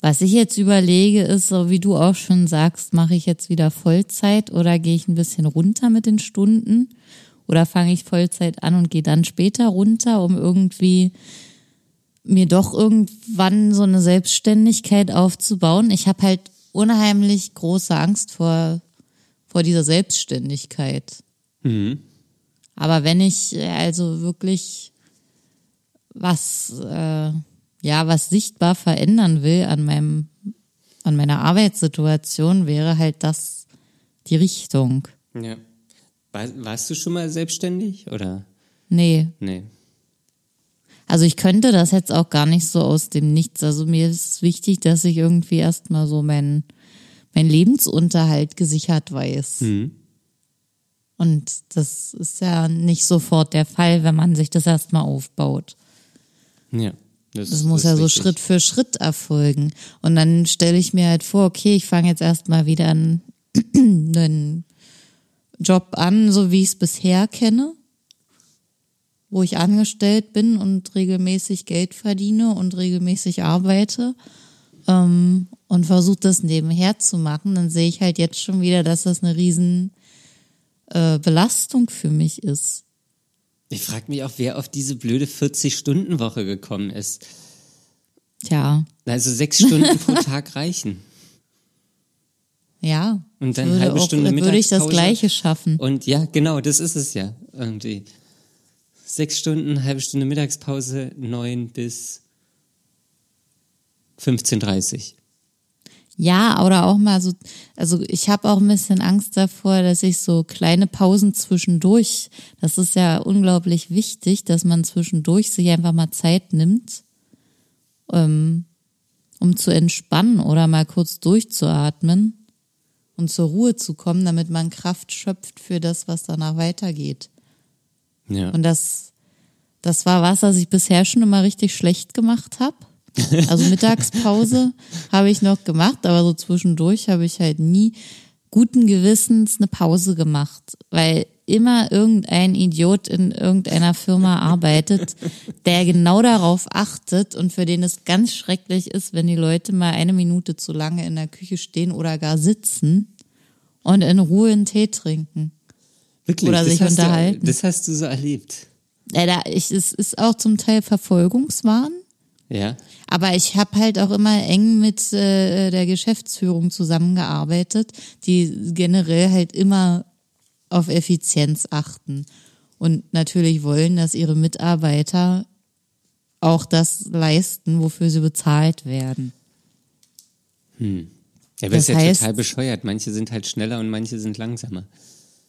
[SPEAKER 2] was ich jetzt überlege, ist, so wie du auch schon sagst, mache ich jetzt wieder Vollzeit oder gehe ich ein bisschen runter mit den Stunden? Oder fange ich Vollzeit an und gehe dann später runter, um irgendwie mir doch irgendwann so eine Selbstständigkeit aufzubauen? Ich habe halt unheimlich große Angst vor, vor dieser Selbstständigkeit.
[SPEAKER 1] mhm.
[SPEAKER 2] Aber wenn ich äh, also wirklich was, äh, ja, was sichtbar verändern will an meinem, an meiner Arbeitssituation, wäre halt das die Richtung.
[SPEAKER 1] ja. War, warst du schon mal selbstständig oder?
[SPEAKER 2] Nee.
[SPEAKER 1] Nee.
[SPEAKER 2] Also ich könnte das jetzt auch gar nicht so aus dem Nichts. Also mir ist wichtig, dass ich irgendwie erstmal so meinen mein Lebensunterhalt gesichert weiß.
[SPEAKER 1] Mhm.
[SPEAKER 2] Und das ist ja nicht sofort der Fall, wenn man sich das erstmal aufbaut.
[SPEAKER 1] Ja.
[SPEAKER 2] Das muss ja
[SPEAKER 1] ist
[SPEAKER 2] so
[SPEAKER 1] richtig.
[SPEAKER 2] Schritt für Schritt erfolgen. Und dann stelle ich mir halt vor, okay, ich fange jetzt erstmal wieder einen, einen Job an, so wie ich es bisher kenne, wo ich angestellt bin und regelmäßig Geld verdiene und regelmäßig arbeite ähm, und versuche das nebenher zu machen. Dann sehe ich halt jetzt schon wieder, dass das eine riesen äh, Belastung für mich ist.
[SPEAKER 1] Ich frage mich auch, wer auf diese blöde 40-Stunden-Woche gekommen ist.
[SPEAKER 2] Tja,
[SPEAKER 1] Also sechs Stunden pro Tag reichen.
[SPEAKER 2] ja.
[SPEAKER 1] Und dann
[SPEAKER 2] würde
[SPEAKER 1] halbe
[SPEAKER 2] auch,
[SPEAKER 1] Stunde
[SPEAKER 2] würde ich das
[SPEAKER 1] Mittagspause.
[SPEAKER 2] Gleiche schaffen.
[SPEAKER 1] Und ja, genau, das ist es ja irgendwie. Sechs Stunden, halbe Stunde Mittagspause, neun bis 15.30
[SPEAKER 2] Ja, oder auch mal so, also ich habe auch ein bisschen Angst davor, dass ich so kleine Pausen zwischendurch, das ist ja unglaublich wichtig, dass man zwischendurch sich einfach mal Zeit nimmt, ähm, um zu entspannen oder mal kurz durchzuatmen und zur Ruhe zu kommen, damit man Kraft schöpft für das, was danach weitergeht.
[SPEAKER 1] Ja.
[SPEAKER 2] Und das, das war was, was ich bisher schon immer richtig schlecht gemacht habe. Also Mittagspause habe ich noch gemacht, aber so zwischendurch habe ich halt nie guten Gewissens eine Pause gemacht, weil immer irgendein Idiot in irgendeiner Firma arbeitet, der genau darauf achtet und für den es ganz schrecklich ist, wenn die Leute mal eine Minute zu lange in der Küche stehen oder gar sitzen und in Ruhe einen Tee trinken.
[SPEAKER 1] Wirklich,
[SPEAKER 2] oder
[SPEAKER 1] das
[SPEAKER 2] sich unterhalten.
[SPEAKER 1] Du, das hast du so erlebt.
[SPEAKER 2] Ja, da, ich, es ist auch zum Teil Verfolgungswahn.
[SPEAKER 1] Ja.
[SPEAKER 2] Aber ich habe halt auch immer eng mit äh, der Geschäftsführung zusammengearbeitet, die generell halt immer auf Effizienz achten und natürlich wollen, dass ihre Mitarbeiter auch das leisten, wofür sie bezahlt werden.
[SPEAKER 1] Ja, aber
[SPEAKER 2] Das
[SPEAKER 1] ist ja
[SPEAKER 2] heißt-
[SPEAKER 1] total bescheuert. Manche sind halt schneller und manche sind langsamer.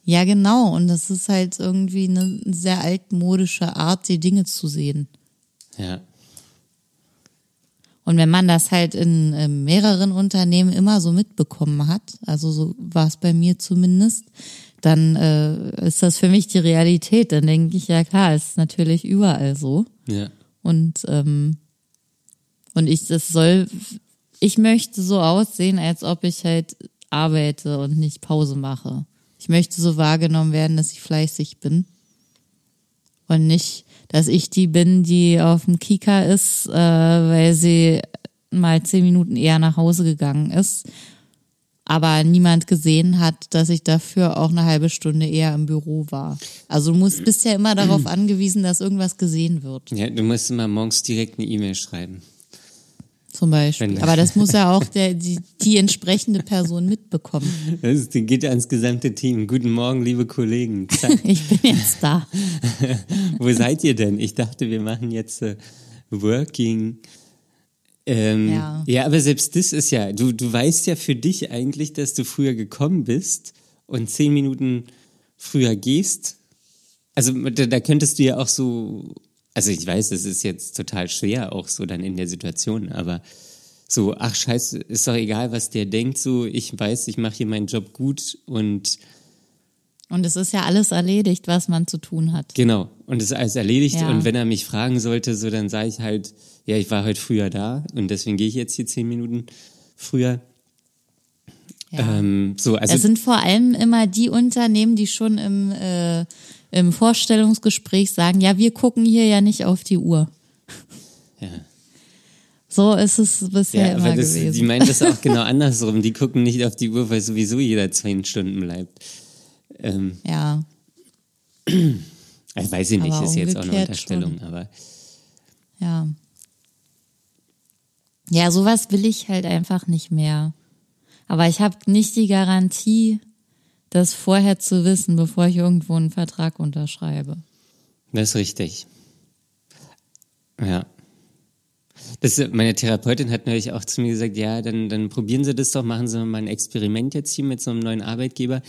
[SPEAKER 2] Ja, genau. Und das ist halt irgendwie eine sehr altmodische Art, die Dinge zu sehen.
[SPEAKER 1] Ja.
[SPEAKER 2] Und wenn man das halt in äh, mehreren Unternehmen immer so mitbekommen hat, also so war es bei mir zumindest, dann äh, ist das für mich die Realität. Dann denke ich, ja klar, ist natürlich überall so.
[SPEAKER 1] Ja.
[SPEAKER 2] Und ähm, und ich, das soll, ich möchte so aussehen, als ob ich halt arbeite und nicht Pause mache. Ich möchte so wahrgenommen werden, dass ich fleißig bin. Und nicht, dass ich die bin, die auf dem Kika ist, äh, weil sie mal zehn Minuten eher nach Hause gegangen ist. aber niemand gesehen hat, dass ich dafür auch eine halbe Stunde eher im Büro war. Also du musst, bist ja immer darauf angewiesen, dass irgendwas gesehen wird.
[SPEAKER 1] Ja, du musst immer morgens direkt eine E-Mail schreiben.
[SPEAKER 2] Zum Beispiel. Aber das muss ja auch der, die, die entsprechende Person mitbekommen.
[SPEAKER 1] Das geht ans gesamte Team. Guten Morgen, liebe Kollegen.
[SPEAKER 2] Ich bin jetzt da.
[SPEAKER 1] Wo seid ihr denn? Ich dachte, wir machen jetzt äh, Working. Ähm,
[SPEAKER 2] Ja.
[SPEAKER 1] ja, aber selbst das ist ja, du, du weißt ja für dich eigentlich, dass du früher gekommen bist und zehn Minuten früher gehst. Also da, da könntest du ja auch so, also ich weiß, das ist jetzt total schwer auch so dann in der Situation, aber so, ach scheiße, ist doch egal, was der denkt, so, ich weiß, ich mache hier meinen Job gut und
[SPEAKER 2] Und es ist ja alles erledigt, was man zu tun hat.
[SPEAKER 1] Genau. Und es ist alles erledigt.
[SPEAKER 2] Ja.
[SPEAKER 1] Und wenn er mich fragen sollte, so dann sage ich halt, ja, ich war heute früher da und deswegen gehe ich jetzt hier zehn Minuten früher.
[SPEAKER 2] Ja.
[SPEAKER 1] Ähm, so, also
[SPEAKER 2] es sind vor allem immer die Unternehmen, die schon im, äh, im Vorstellungsgespräch sagen, ja, wir gucken hier ja nicht auf die Uhr.
[SPEAKER 1] ja.
[SPEAKER 2] So ist es bisher
[SPEAKER 1] Ja,
[SPEAKER 2] immer
[SPEAKER 1] das,
[SPEAKER 2] gewesen.
[SPEAKER 1] die meinen das auch genau andersrum. Die gucken nicht auf die Uhr, weil sowieso jeder zwei Stunden bleibt. Ähm,
[SPEAKER 2] ja,
[SPEAKER 1] ich weiß ich nicht,
[SPEAKER 2] Aber
[SPEAKER 1] ist jetzt auch eine Unterstellung, aber
[SPEAKER 2] ja. Ja, sowas will ich halt einfach nicht mehr. Aber ich habe nicht die Garantie, das vorher zu wissen, bevor ich irgendwo einen Vertrag unterschreibe.
[SPEAKER 1] das ist richtig. Ja. Das, meine Therapeutin hat neulich auch zu mir gesagt, ja, dann, dann probieren Sie das doch, machen Sie mal ein Experiment jetzt hier mit so einem neuen Arbeitgeber.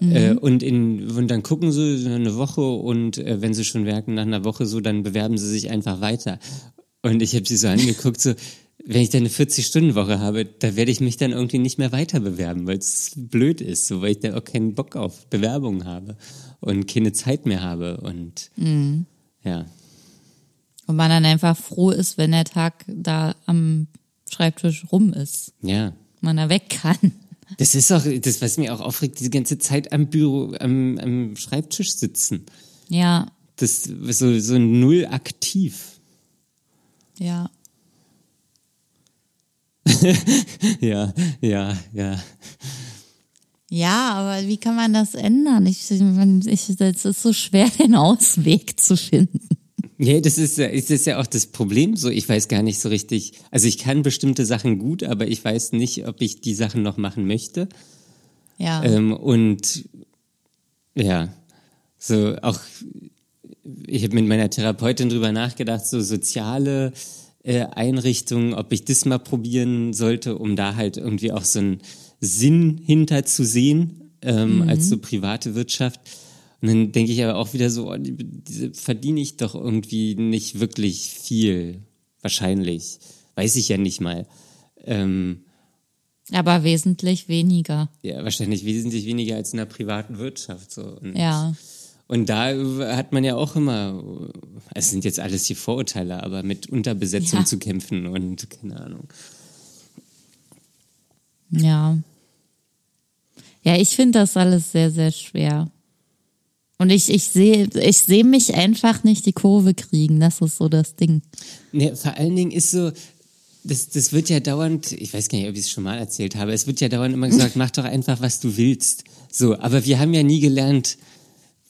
[SPEAKER 1] Äh, und, in, und dann gucken Sie so eine Woche und äh, wenn Sie schon merken, nach einer Woche so, dann bewerben Sie sich einfach weiter. Und ich habe sie so angeguckt, so, wenn ich dann eine 40-Stunden-Woche habe, da werde ich mich dann irgendwie nicht mehr weiter bewerben, weil es blöd ist, so, weil ich da auch keinen Bock auf Bewerbungen habe und keine Zeit mehr habe und ja.
[SPEAKER 2] Und man dann einfach froh ist, wenn der Tag da am Schreibtisch rum ist.
[SPEAKER 1] Ja.
[SPEAKER 2] Man da weg kann.
[SPEAKER 1] Das ist auch das, was mir auch aufregt, diese ganze Zeit am Büro, am, am Schreibtisch sitzen.
[SPEAKER 2] Ja,
[SPEAKER 1] Das ist so, so null aktiv.
[SPEAKER 2] ja.
[SPEAKER 1] Ja, ja, ja.
[SPEAKER 2] Ja, aber wie kann man das ändern? Ich, ich, es ist so schwer, den Ausweg zu finden.
[SPEAKER 1] Ja, das ist, ja- das ist ja auch das Problem. So, ich weiß gar nicht so richtig. Also ich kann bestimmte Sachen gut, aber ich weiß nicht, ob ich die Sachen noch machen möchte.
[SPEAKER 2] Ja.
[SPEAKER 1] Ähm, und ja, so auch, ich habe mit meiner Therapeutin drüber nachgedacht, so soziale äh, Einrichtungen, ob ich das mal probieren sollte, um da halt irgendwie auch so einen Sinn hinter zu sehen, ähm, als so private Wirtschaft. Und dann denke ich aber auch wieder so, oh, die- diese verdiene ich doch irgendwie nicht wirklich viel. Wahrscheinlich. Weiß ich ja nicht mal. Ähm,
[SPEAKER 2] aber wesentlich weniger.
[SPEAKER 1] ja, wahrscheinlich wesentlich weniger als in der privaten Wirtschaft. So. Und,
[SPEAKER 2] Ja.
[SPEAKER 1] Und da hat man ja auch immer, es sind jetzt alles hier Vorurteile, aber mit Unterbesetzung
[SPEAKER 2] Ja.
[SPEAKER 1] zu kämpfen und keine Ahnung.
[SPEAKER 2] Ja. Ja, ich finde das alles sehr, sehr schwer. Und ich, ich sehe, ich sehe mich einfach nicht die Kurve kriegen. Das ist so das Ding.
[SPEAKER 1] Nee, vor allen Dingen ist so, das, das wird ja dauernd, ich weiß gar nicht, ob ich es schon mal erzählt habe, es wird ja dauernd immer gesagt, mach doch einfach, was du willst. So, aber wir haben ja nie gelernt,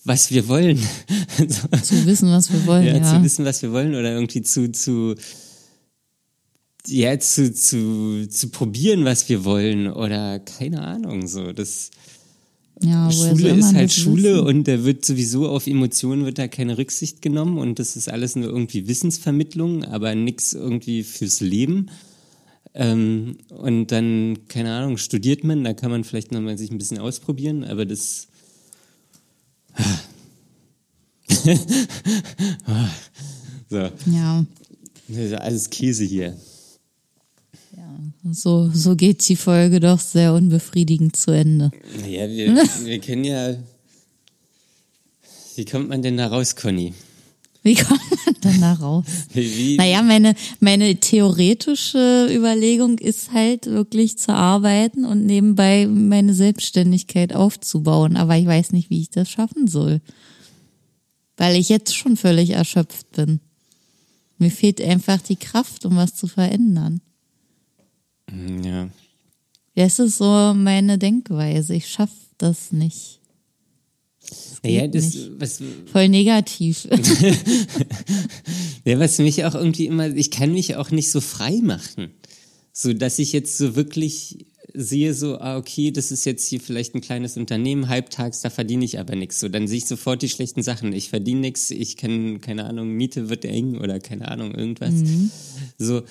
[SPEAKER 1] was wir wollen.
[SPEAKER 2] Zu wissen, was wir wollen,
[SPEAKER 1] ja,
[SPEAKER 2] ja.
[SPEAKER 1] zu wissen, was wir wollen oder irgendwie zu, zu, ja, zu, zu, zu probieren, was wir wollen oder keine Ahnung, so, das,
[SPEAKER 2] ja
[SPEAKER 1] Schule ist halt Schule
[SPEAKER 2] wissen?
[SPEAKER 1] und da wird sowieso auf Emotionen wird da keine Rücksicht genommen und das ist alles nur irgendwie Wissensvermittlung, aber nichts irgendwie fürs Leben. Ähm, und dann, keine Ahnung, studiert man, da kann man vielleicht nochmal sich ein bisschen ausprobieren, aber das. So,
[SPEAKER 2] Ja.
[SPEAKER 1] das ist alles Käse hier.
[SPEAKER 2] ja. So, so geht die Folge doch sehr unbefriedigend zu Ende.
[SPEAKER 1] Naja, wir, wir kennen ja. Wie kommt man denn da raus, Conny?
[SPEAKER 2] Wie kommt man denn da raus?
[SPEAKER 1] Wie, wie,
[SPEAKER 2] Naja, meine, meine theoretische Überlegung ist halt wirklich zu arbeiten und nebenbei meine Selbstständigkeit aufzubauen. Aber ich weiß nicht, wie ich das schaffen soll. Weil ich jetzt schon völlig erschöpft bin. Mir fehlt einfach die Kraft, um was zu verändern.
[SPEAKER 1] Ja.
[SPEAKER 2] Das ist so meine Denkweise. Ich schaffe das nicht. Das
[SPEAKER 1] Naja, das,
[SPEAKER 2] nicht.
[SPEAKER 1] was,
[SPEAKER 2] Voll negativ.
[SPEAKER 1] ja, was mich auch irgendwie immer, ich kann mich auch nicht so frei machen. So, dass ich jetzt so wirklich sehe, so, ah, okay, das ist jetzt hier vielleicht ein kleines Unternehmen, halbtags, da verdiene ich aber nichts. So, dann sehe ich sofort die schlechten Sachen. Ich verdiene nichts, ich kann, keine Ahnung, Miete wird eng oder keine Ahnung, irgendwas. So,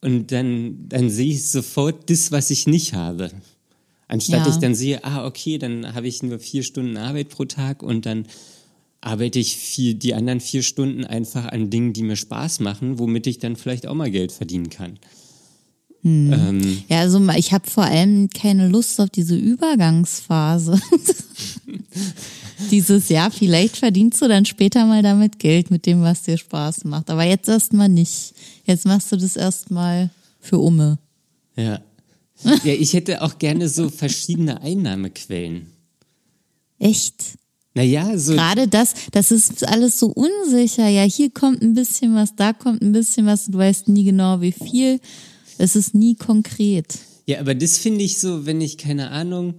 [SPEAKER 1] und dann, dann sehe ich sofort das, was ich nicht habe. Anstatt
[SPEAKER 2] Ja.
[SPEAKER 1] ich dann sehe, ah, okay, dann habe ich nur vier Stunden Arbeit pro Tag und dann arbeite ich vier, die anderen vier Stunden einfach an Dingen, die mir Spaß machen, womit ich dann vielleicht auch mal Geld verdienen kann. Ähm,
[SPEAKER 2] Ja, also ich habe vor allem keine Lust auf diese Übergangsphase. Dieses Jahr, vielleicht verdienst du dann später mal damit Geld mit dem, was dir Spaß macht. Aber jetzt erstmal nicht. Jetzt machst du das erstmal für Umme.
[SPEAKER 1] ja. Ja, ich hätte auch gerne so verschiedene Einnahmequellen.
[SPEAKER 2] Echt?
[SPEAKER 1] Naja, so.
[SPEAKER 2] Gerade das, das ist alles so unsicher. Ja, hier kommt ein bisschen was, da kommt ein bisschen was. Du weißt nie genau, wie viel. Es ist nie konkret.
[SPEAKER 1] Ja, aber das finde ich so, wenn ich, keine Ahnung,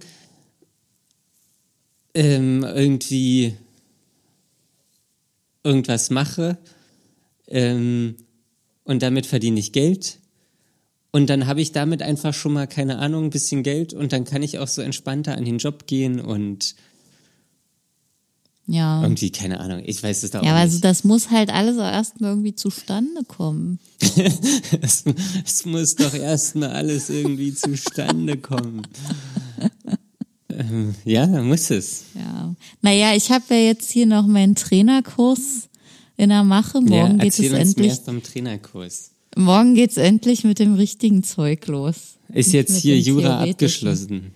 [SPEAKER 1] ähm, irgendwie irgendwas mache ähm, und damit verdiene ich Geld und dann habe ich damit einfach schon mal, keine Ahnung, ein bisschen Geld und dann kann ich auch so entspannter an den Job gehen und
[SPEAKER 2] Ja.
[SPEAKER 1] irgendwie, keine Ahnung, ich weiß es da auch
[SPEAKER 2] Ja, aber also
[SPEAKER 1] nicht.
[SPEAKER 2] das muss halt alles auch erstmal irgendwie zustande kommen.
[SPEAKER 1] Es, es muss doch erstmal alles irgendwie zustande kommen. Ähm, ja, muss es.
[SPEAKER 2] Ja. Naja, ich habe ja jetzt hier noch meinen Trainerkurs in der Mache. Morgen
[SPEAKER 1] ja,
[SPEAKER 2] geht es endlich.
[SPEAKER 1] mehr vom Trainerkurs.
[SPEAKER 2] Morgen geht's endlich mit dem richtigen Zeug los.
[SPEAKER 1] Ist
[SPEAKER 2] Nicht
[SPEAKER 1] jetzt hier Jura abgeschlossen.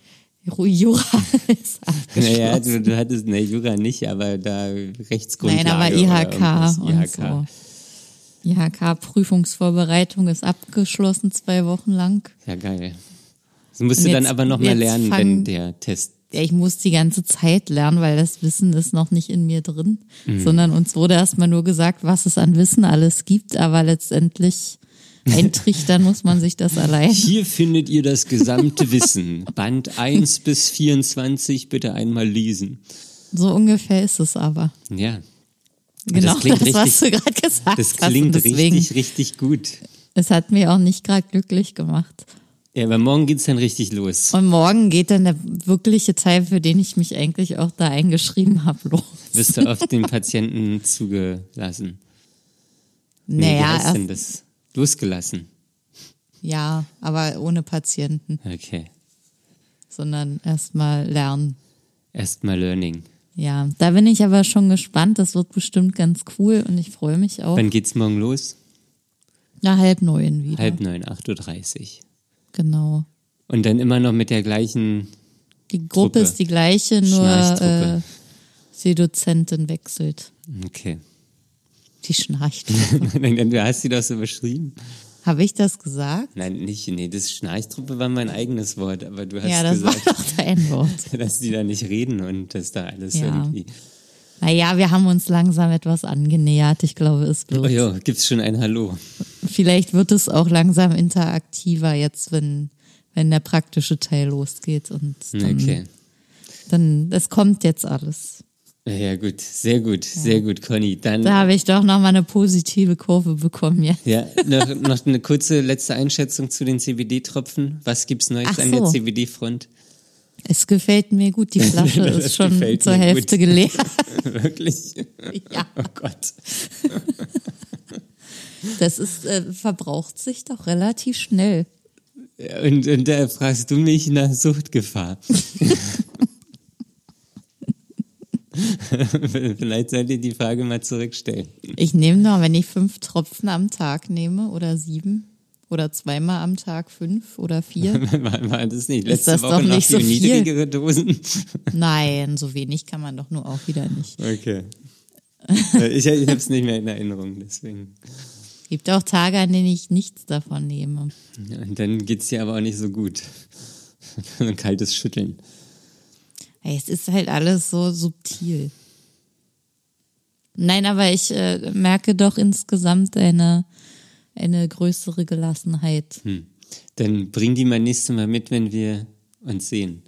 [SPEAKER 2] Ju- Jura ist abgeschlossen.
[SPEAKER 1] Naja, du, du hattest, ne, Jura nicht, aber da Rechtsgrundlage.
[SPEAKER 2] Nein, aber IHK und
[SPEAKER 1] IHK.
[SPEAKER 2] so. IHK-Prüfungsvorbereitung ist abgeschlossen zwei Wochen lang.
[SPEAKER 1] Ja, geil. Das musst
[SPEAKER 2] Und
[SPEAKER 1] du dann aber noch mal
[SPEAKER 2] jetzt
[SPEAKER 1] lernen, wenn der Test.
[SPEAKER 2] Ja, ich muss die ganze Zeit lernen, weil das Wissen ist noch nicht in mir drin,
[SPEAKER 1] Mhm.
[SPEAKER 2] sondern uns wurde erstmal nur gesagt, was es an Wissen alles gibt, aber letztendlich eintrichtern muss man sich das allein.
[SPEAKER 1] Hier findet ihr das gesamte Wissen. Band 1 bis 24 bitte einmal lesen.
[SPEAKER 2] So ungefähr ist es aber.
[SPEAKER 1] Ja.
[SPEAKER 2] Genau, das,
[SPEAKER 1] klingt
[SPEAKER 2] was
[SPEAKER 1] richtig-
[SPEAKER 2] du gerade gesagt
[SPEAKER 1] Das
[SPEAKER 2] hast. Und
[SPEAKER 1] klingt
[SPEAKER 2] deswegen,
[SPEAKER 1] richtig, richtig gut.
[SPEAKER 2] es hat mir auch nicht gerade glücklich gemacht.
[SPEAKER 1] Ja, aber morgen geht's dann richtig los.
[SPEAKER 2] Und morgen geht dann der wirkliche Teil, für den ich mich eigentlich auch da eingeschrieben habe, los.
[SPEAKER 1] Wirst du auf den Patienten zugelassen? Nee, wie
[SPEAKER 2] Naja,
[SPEAKER 1] heißt denn das? Losgelassen.
[SPEAKER 2] ja, aber ohne Patienten,
[SPEAKER 1] Okay.
[SPEAKER 2] sondern erstmal lernen.
[SPEAKER 1] Erstmal Learning.
[SPEAKER 2] Ja, da bin ich aber schon gespannt. Das wird bestimmt ganz cool und ich freue mich auch.
[SPEAKER 1] Wann geht's morgen los?
[SPEAKER 2] Na, halb neun wieder.
[SPEAKER 1] Halb neun, 8.30 Uhr.
[SPEAKER 2] Genau.
[SPEAKER 1] Und dann immer noch mit der gleichen.
[SPEAKER 2] Die Gruppe
[SPEAKER 1] Truppe.
[SPEAKER 2] ist die gleiche, nur äh, die Dozentin wechselt.
[SPEAKER 1] Okay.
[SPEAKER 2] Die schnarcht.
[SPEAKER 1] du hast sie doch so beschrieben.
[SPEAKER 2] Habe ich das gesagt?
[SPEAKER 1] Nein, nicht. Nee, das Schnarchtruppe war mein eigenes Wort, aber du hast
[SPEAKER 2] ja, das
[SPEAKER 1] gesagt,
[SPEAKER 2] war doch dein Wort.
[SPEAKER 1] dass die da nicht reden und dass da alles
[SPEAKER 2] Ja.
[SPEAKER 1] irgendwie.
[SPEAKER 2] Naja, wir haben uns langsam etwas angenähert. Ich glaube, es wird.
[SPEAKER 1] Oh ja, gibt's schon ein Hallo.
[SPEAKER 2] Vielleicht wird es auch langsam interaktiver jetzt, wenn, wenn der praktische Teil losgeht. Und dann,
[SPEAKER 1] Okay.
[SPEAKER 2] dann das kommt jetzt alles.
[SPEAKER 1] Ja, gut, sehr gut, sehr gut, Conny. Dann
[SPEAKER 2] Da habe ich doch noch mal eine positive Kurve bekommen jetzt.
[SPEAKER 1] ja, noch, noch eine kurze letzte Einschätzung zu den CBD-Tropfen. Was gibt's Neues
[SPEAKER 2] Ach
[SPEAKER 1] an der
[SPEAKER 2] so.
[SPEAKER 1] CBD-Front?
[SPEAKER 2] Es gefällt mir gut. Die Flasche
[SPEAKER 1] Das
[SPEAKER 2] ist schon zur Hälfte
[SPEAKER 1] gut.
[SPEAKER 2] geleert.
[SPEAKER 1] Wirklich?
[SPEAKER 2] Ja,
[SPEAKER 1] Oh Gott.
[SPEAKER 2] das ist, äh, verbraucht sich doch relativ schnell.
[SPEAKER 1] Ja, Und, und da fragst du mich nach Suchtgefahr. Vielleicht sollt ihr die Frage mal zurückstellen.
[SPEAKER 2] Ich nehme noch, wenn ich fünf Tropfen am Tag nehme oder sieben oder zweimal am Tag fünf oder vier.
[SPEAKER 1] War, das nicht letzte
[SPEAKER 2] das
[SPEAKER 1] Woche
[SPEAKER 2] doch
[SPEAKER 1] noch
[SPEAKER 2] so viel?
[SPEAKER 1] niedrigere Dosen?
[SPEAKER 2] Nein, so wenig kann man doch nur auch wieder nicht.
[SPEAKER 1] Okay. Äh, Ich, ich habe es nicht mehr in Erinnerung, deswegen.
[SPEAKER 2] Gibt auch Tage, an denen ich nichts davon nehme.
[SPEAKER 1] Ja, dann geht's dir aber auch nicht so gut. Ein kaltes Schütteln.
[SPEAKER 2] Ey, Es ist halt alles so subtil. Nein, aber ich äh, merke doch insgesamt eine, eine größere Gelassenheit.
[SPEAKER 1] Hm. Dann bring die mal nächstes Mal mit, wenn wir uns sehen.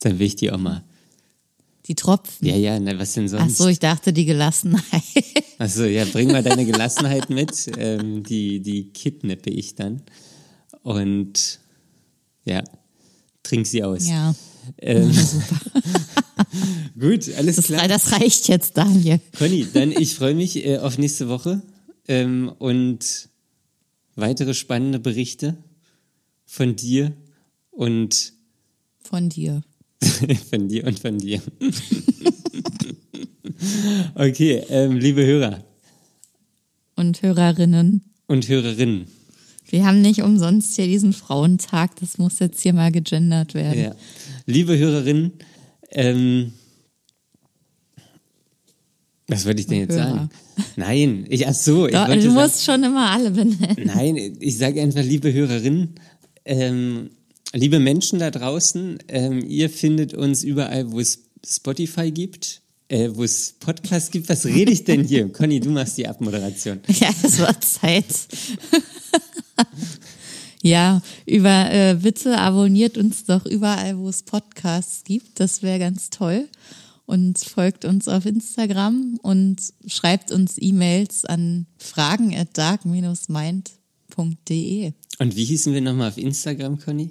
[SPEAKER 1] Dann will ich die auch mal.
[SPEAKER 2] Die Tropfen.
[SPEAKER 1] Ja, ja, na, was denn sonst?
[SPEAKER 2] Ach so, ich dachte die Gelassenheit.
[SPEAKER 1] Achso, ja, bring mal deine Gelassenheit mit. Ähm, die, die kidnappe ich dann. Und ja, trink sie aus.
[SPEAKER 2] ja.
[SPEAKER 1] Ähm, gut, alles
[SPEAKER 2] Das,
[SPEAKER 1] klar.
[SPEAKER 2] das reicht jetzt, Daniel.
[SPEAKER 1] Conny, dann ich freue mich äh, auf nächste Woche ähm, und weitere spannende Berichte von dir und
[SPEAKER 2] Von dir.
[SPEAKER 1] von dir und von dir. okay, ähm, liebe Hörer
[SPEAKER 2] Und Hörerinnen.
[SPEAKER 1] und Hörerinnen.
[SPEAKER 2] Wir haben nicht umsonst hier diesen Frauentag. Das muss jetzt hier mal gegendert werden.
[SPEAKER 1] Ja. Liebe Hörerinnen, ähm, was wollte ich denn jetzt
[SPEAKER 2] Hörer.
[SPEAKER 1] sagen? Nein, ich, ach so, ich
[SPEAKER 2] Doch, du
[SPEAKER 1] sagen,
[SPEAKER 2] musst schon immer alle benennen.
[SPEAKER 1] Nein, ich sage einfach, liebe Hörerinnen, ähm, liebe Menschen da draußen, ähm, ihr findet uns überall, wo es Spotify gibt, äh, wo es Podcasts gibt. Was rede ich denn hier? Conny, du machst die Abmoderation.
[SPEAKER 2] Ja, es war Zeit. ja, über äh, bitte abonniert uns doch überall, wo es Podcasts gibt. Das wäre ganz toll. Und folgt uns auf Instagram und schreibt uns E-Mails an fragen at dark-mind.de.
[SPEAKER 1] Und wie hießen wir nochmal auf Instagram, Conny?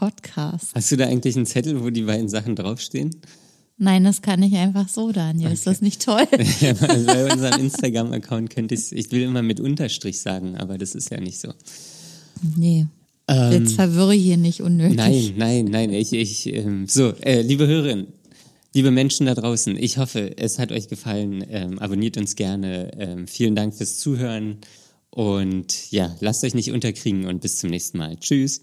[SPEAKER 2] dark.mind.podcast.
[SPEAKER 1] Hast du da eigentlich einen Zettel, wo die beiden Sachen draufstehen?
[SPEAKER 2] Nein, das kann ich einfach so, Daniel. Ist das nicht toll?
[SPEAKER 1] Ja, bei unserem Instagram-Account könnte ich ich will immer mit Unterstrich sagen, aber das ist ja nicht so.
[SPEAKER 2] nee. Jetzt verwirre hier nicht unnötig.
[SPEAKER 1] Nein, nein, nein. Ich, ich, ähm, so, äh, liebe Hörerinnen, liebe Menschen da draußen, ich hoffe, es hat euch gefallen. Ähm, abonniert uns gerne. Ähm, vielen Dank fürs Zuhören. Und ja, lasst euch nicht unterkriegen und bis zum nächsten Mal. Tschüss.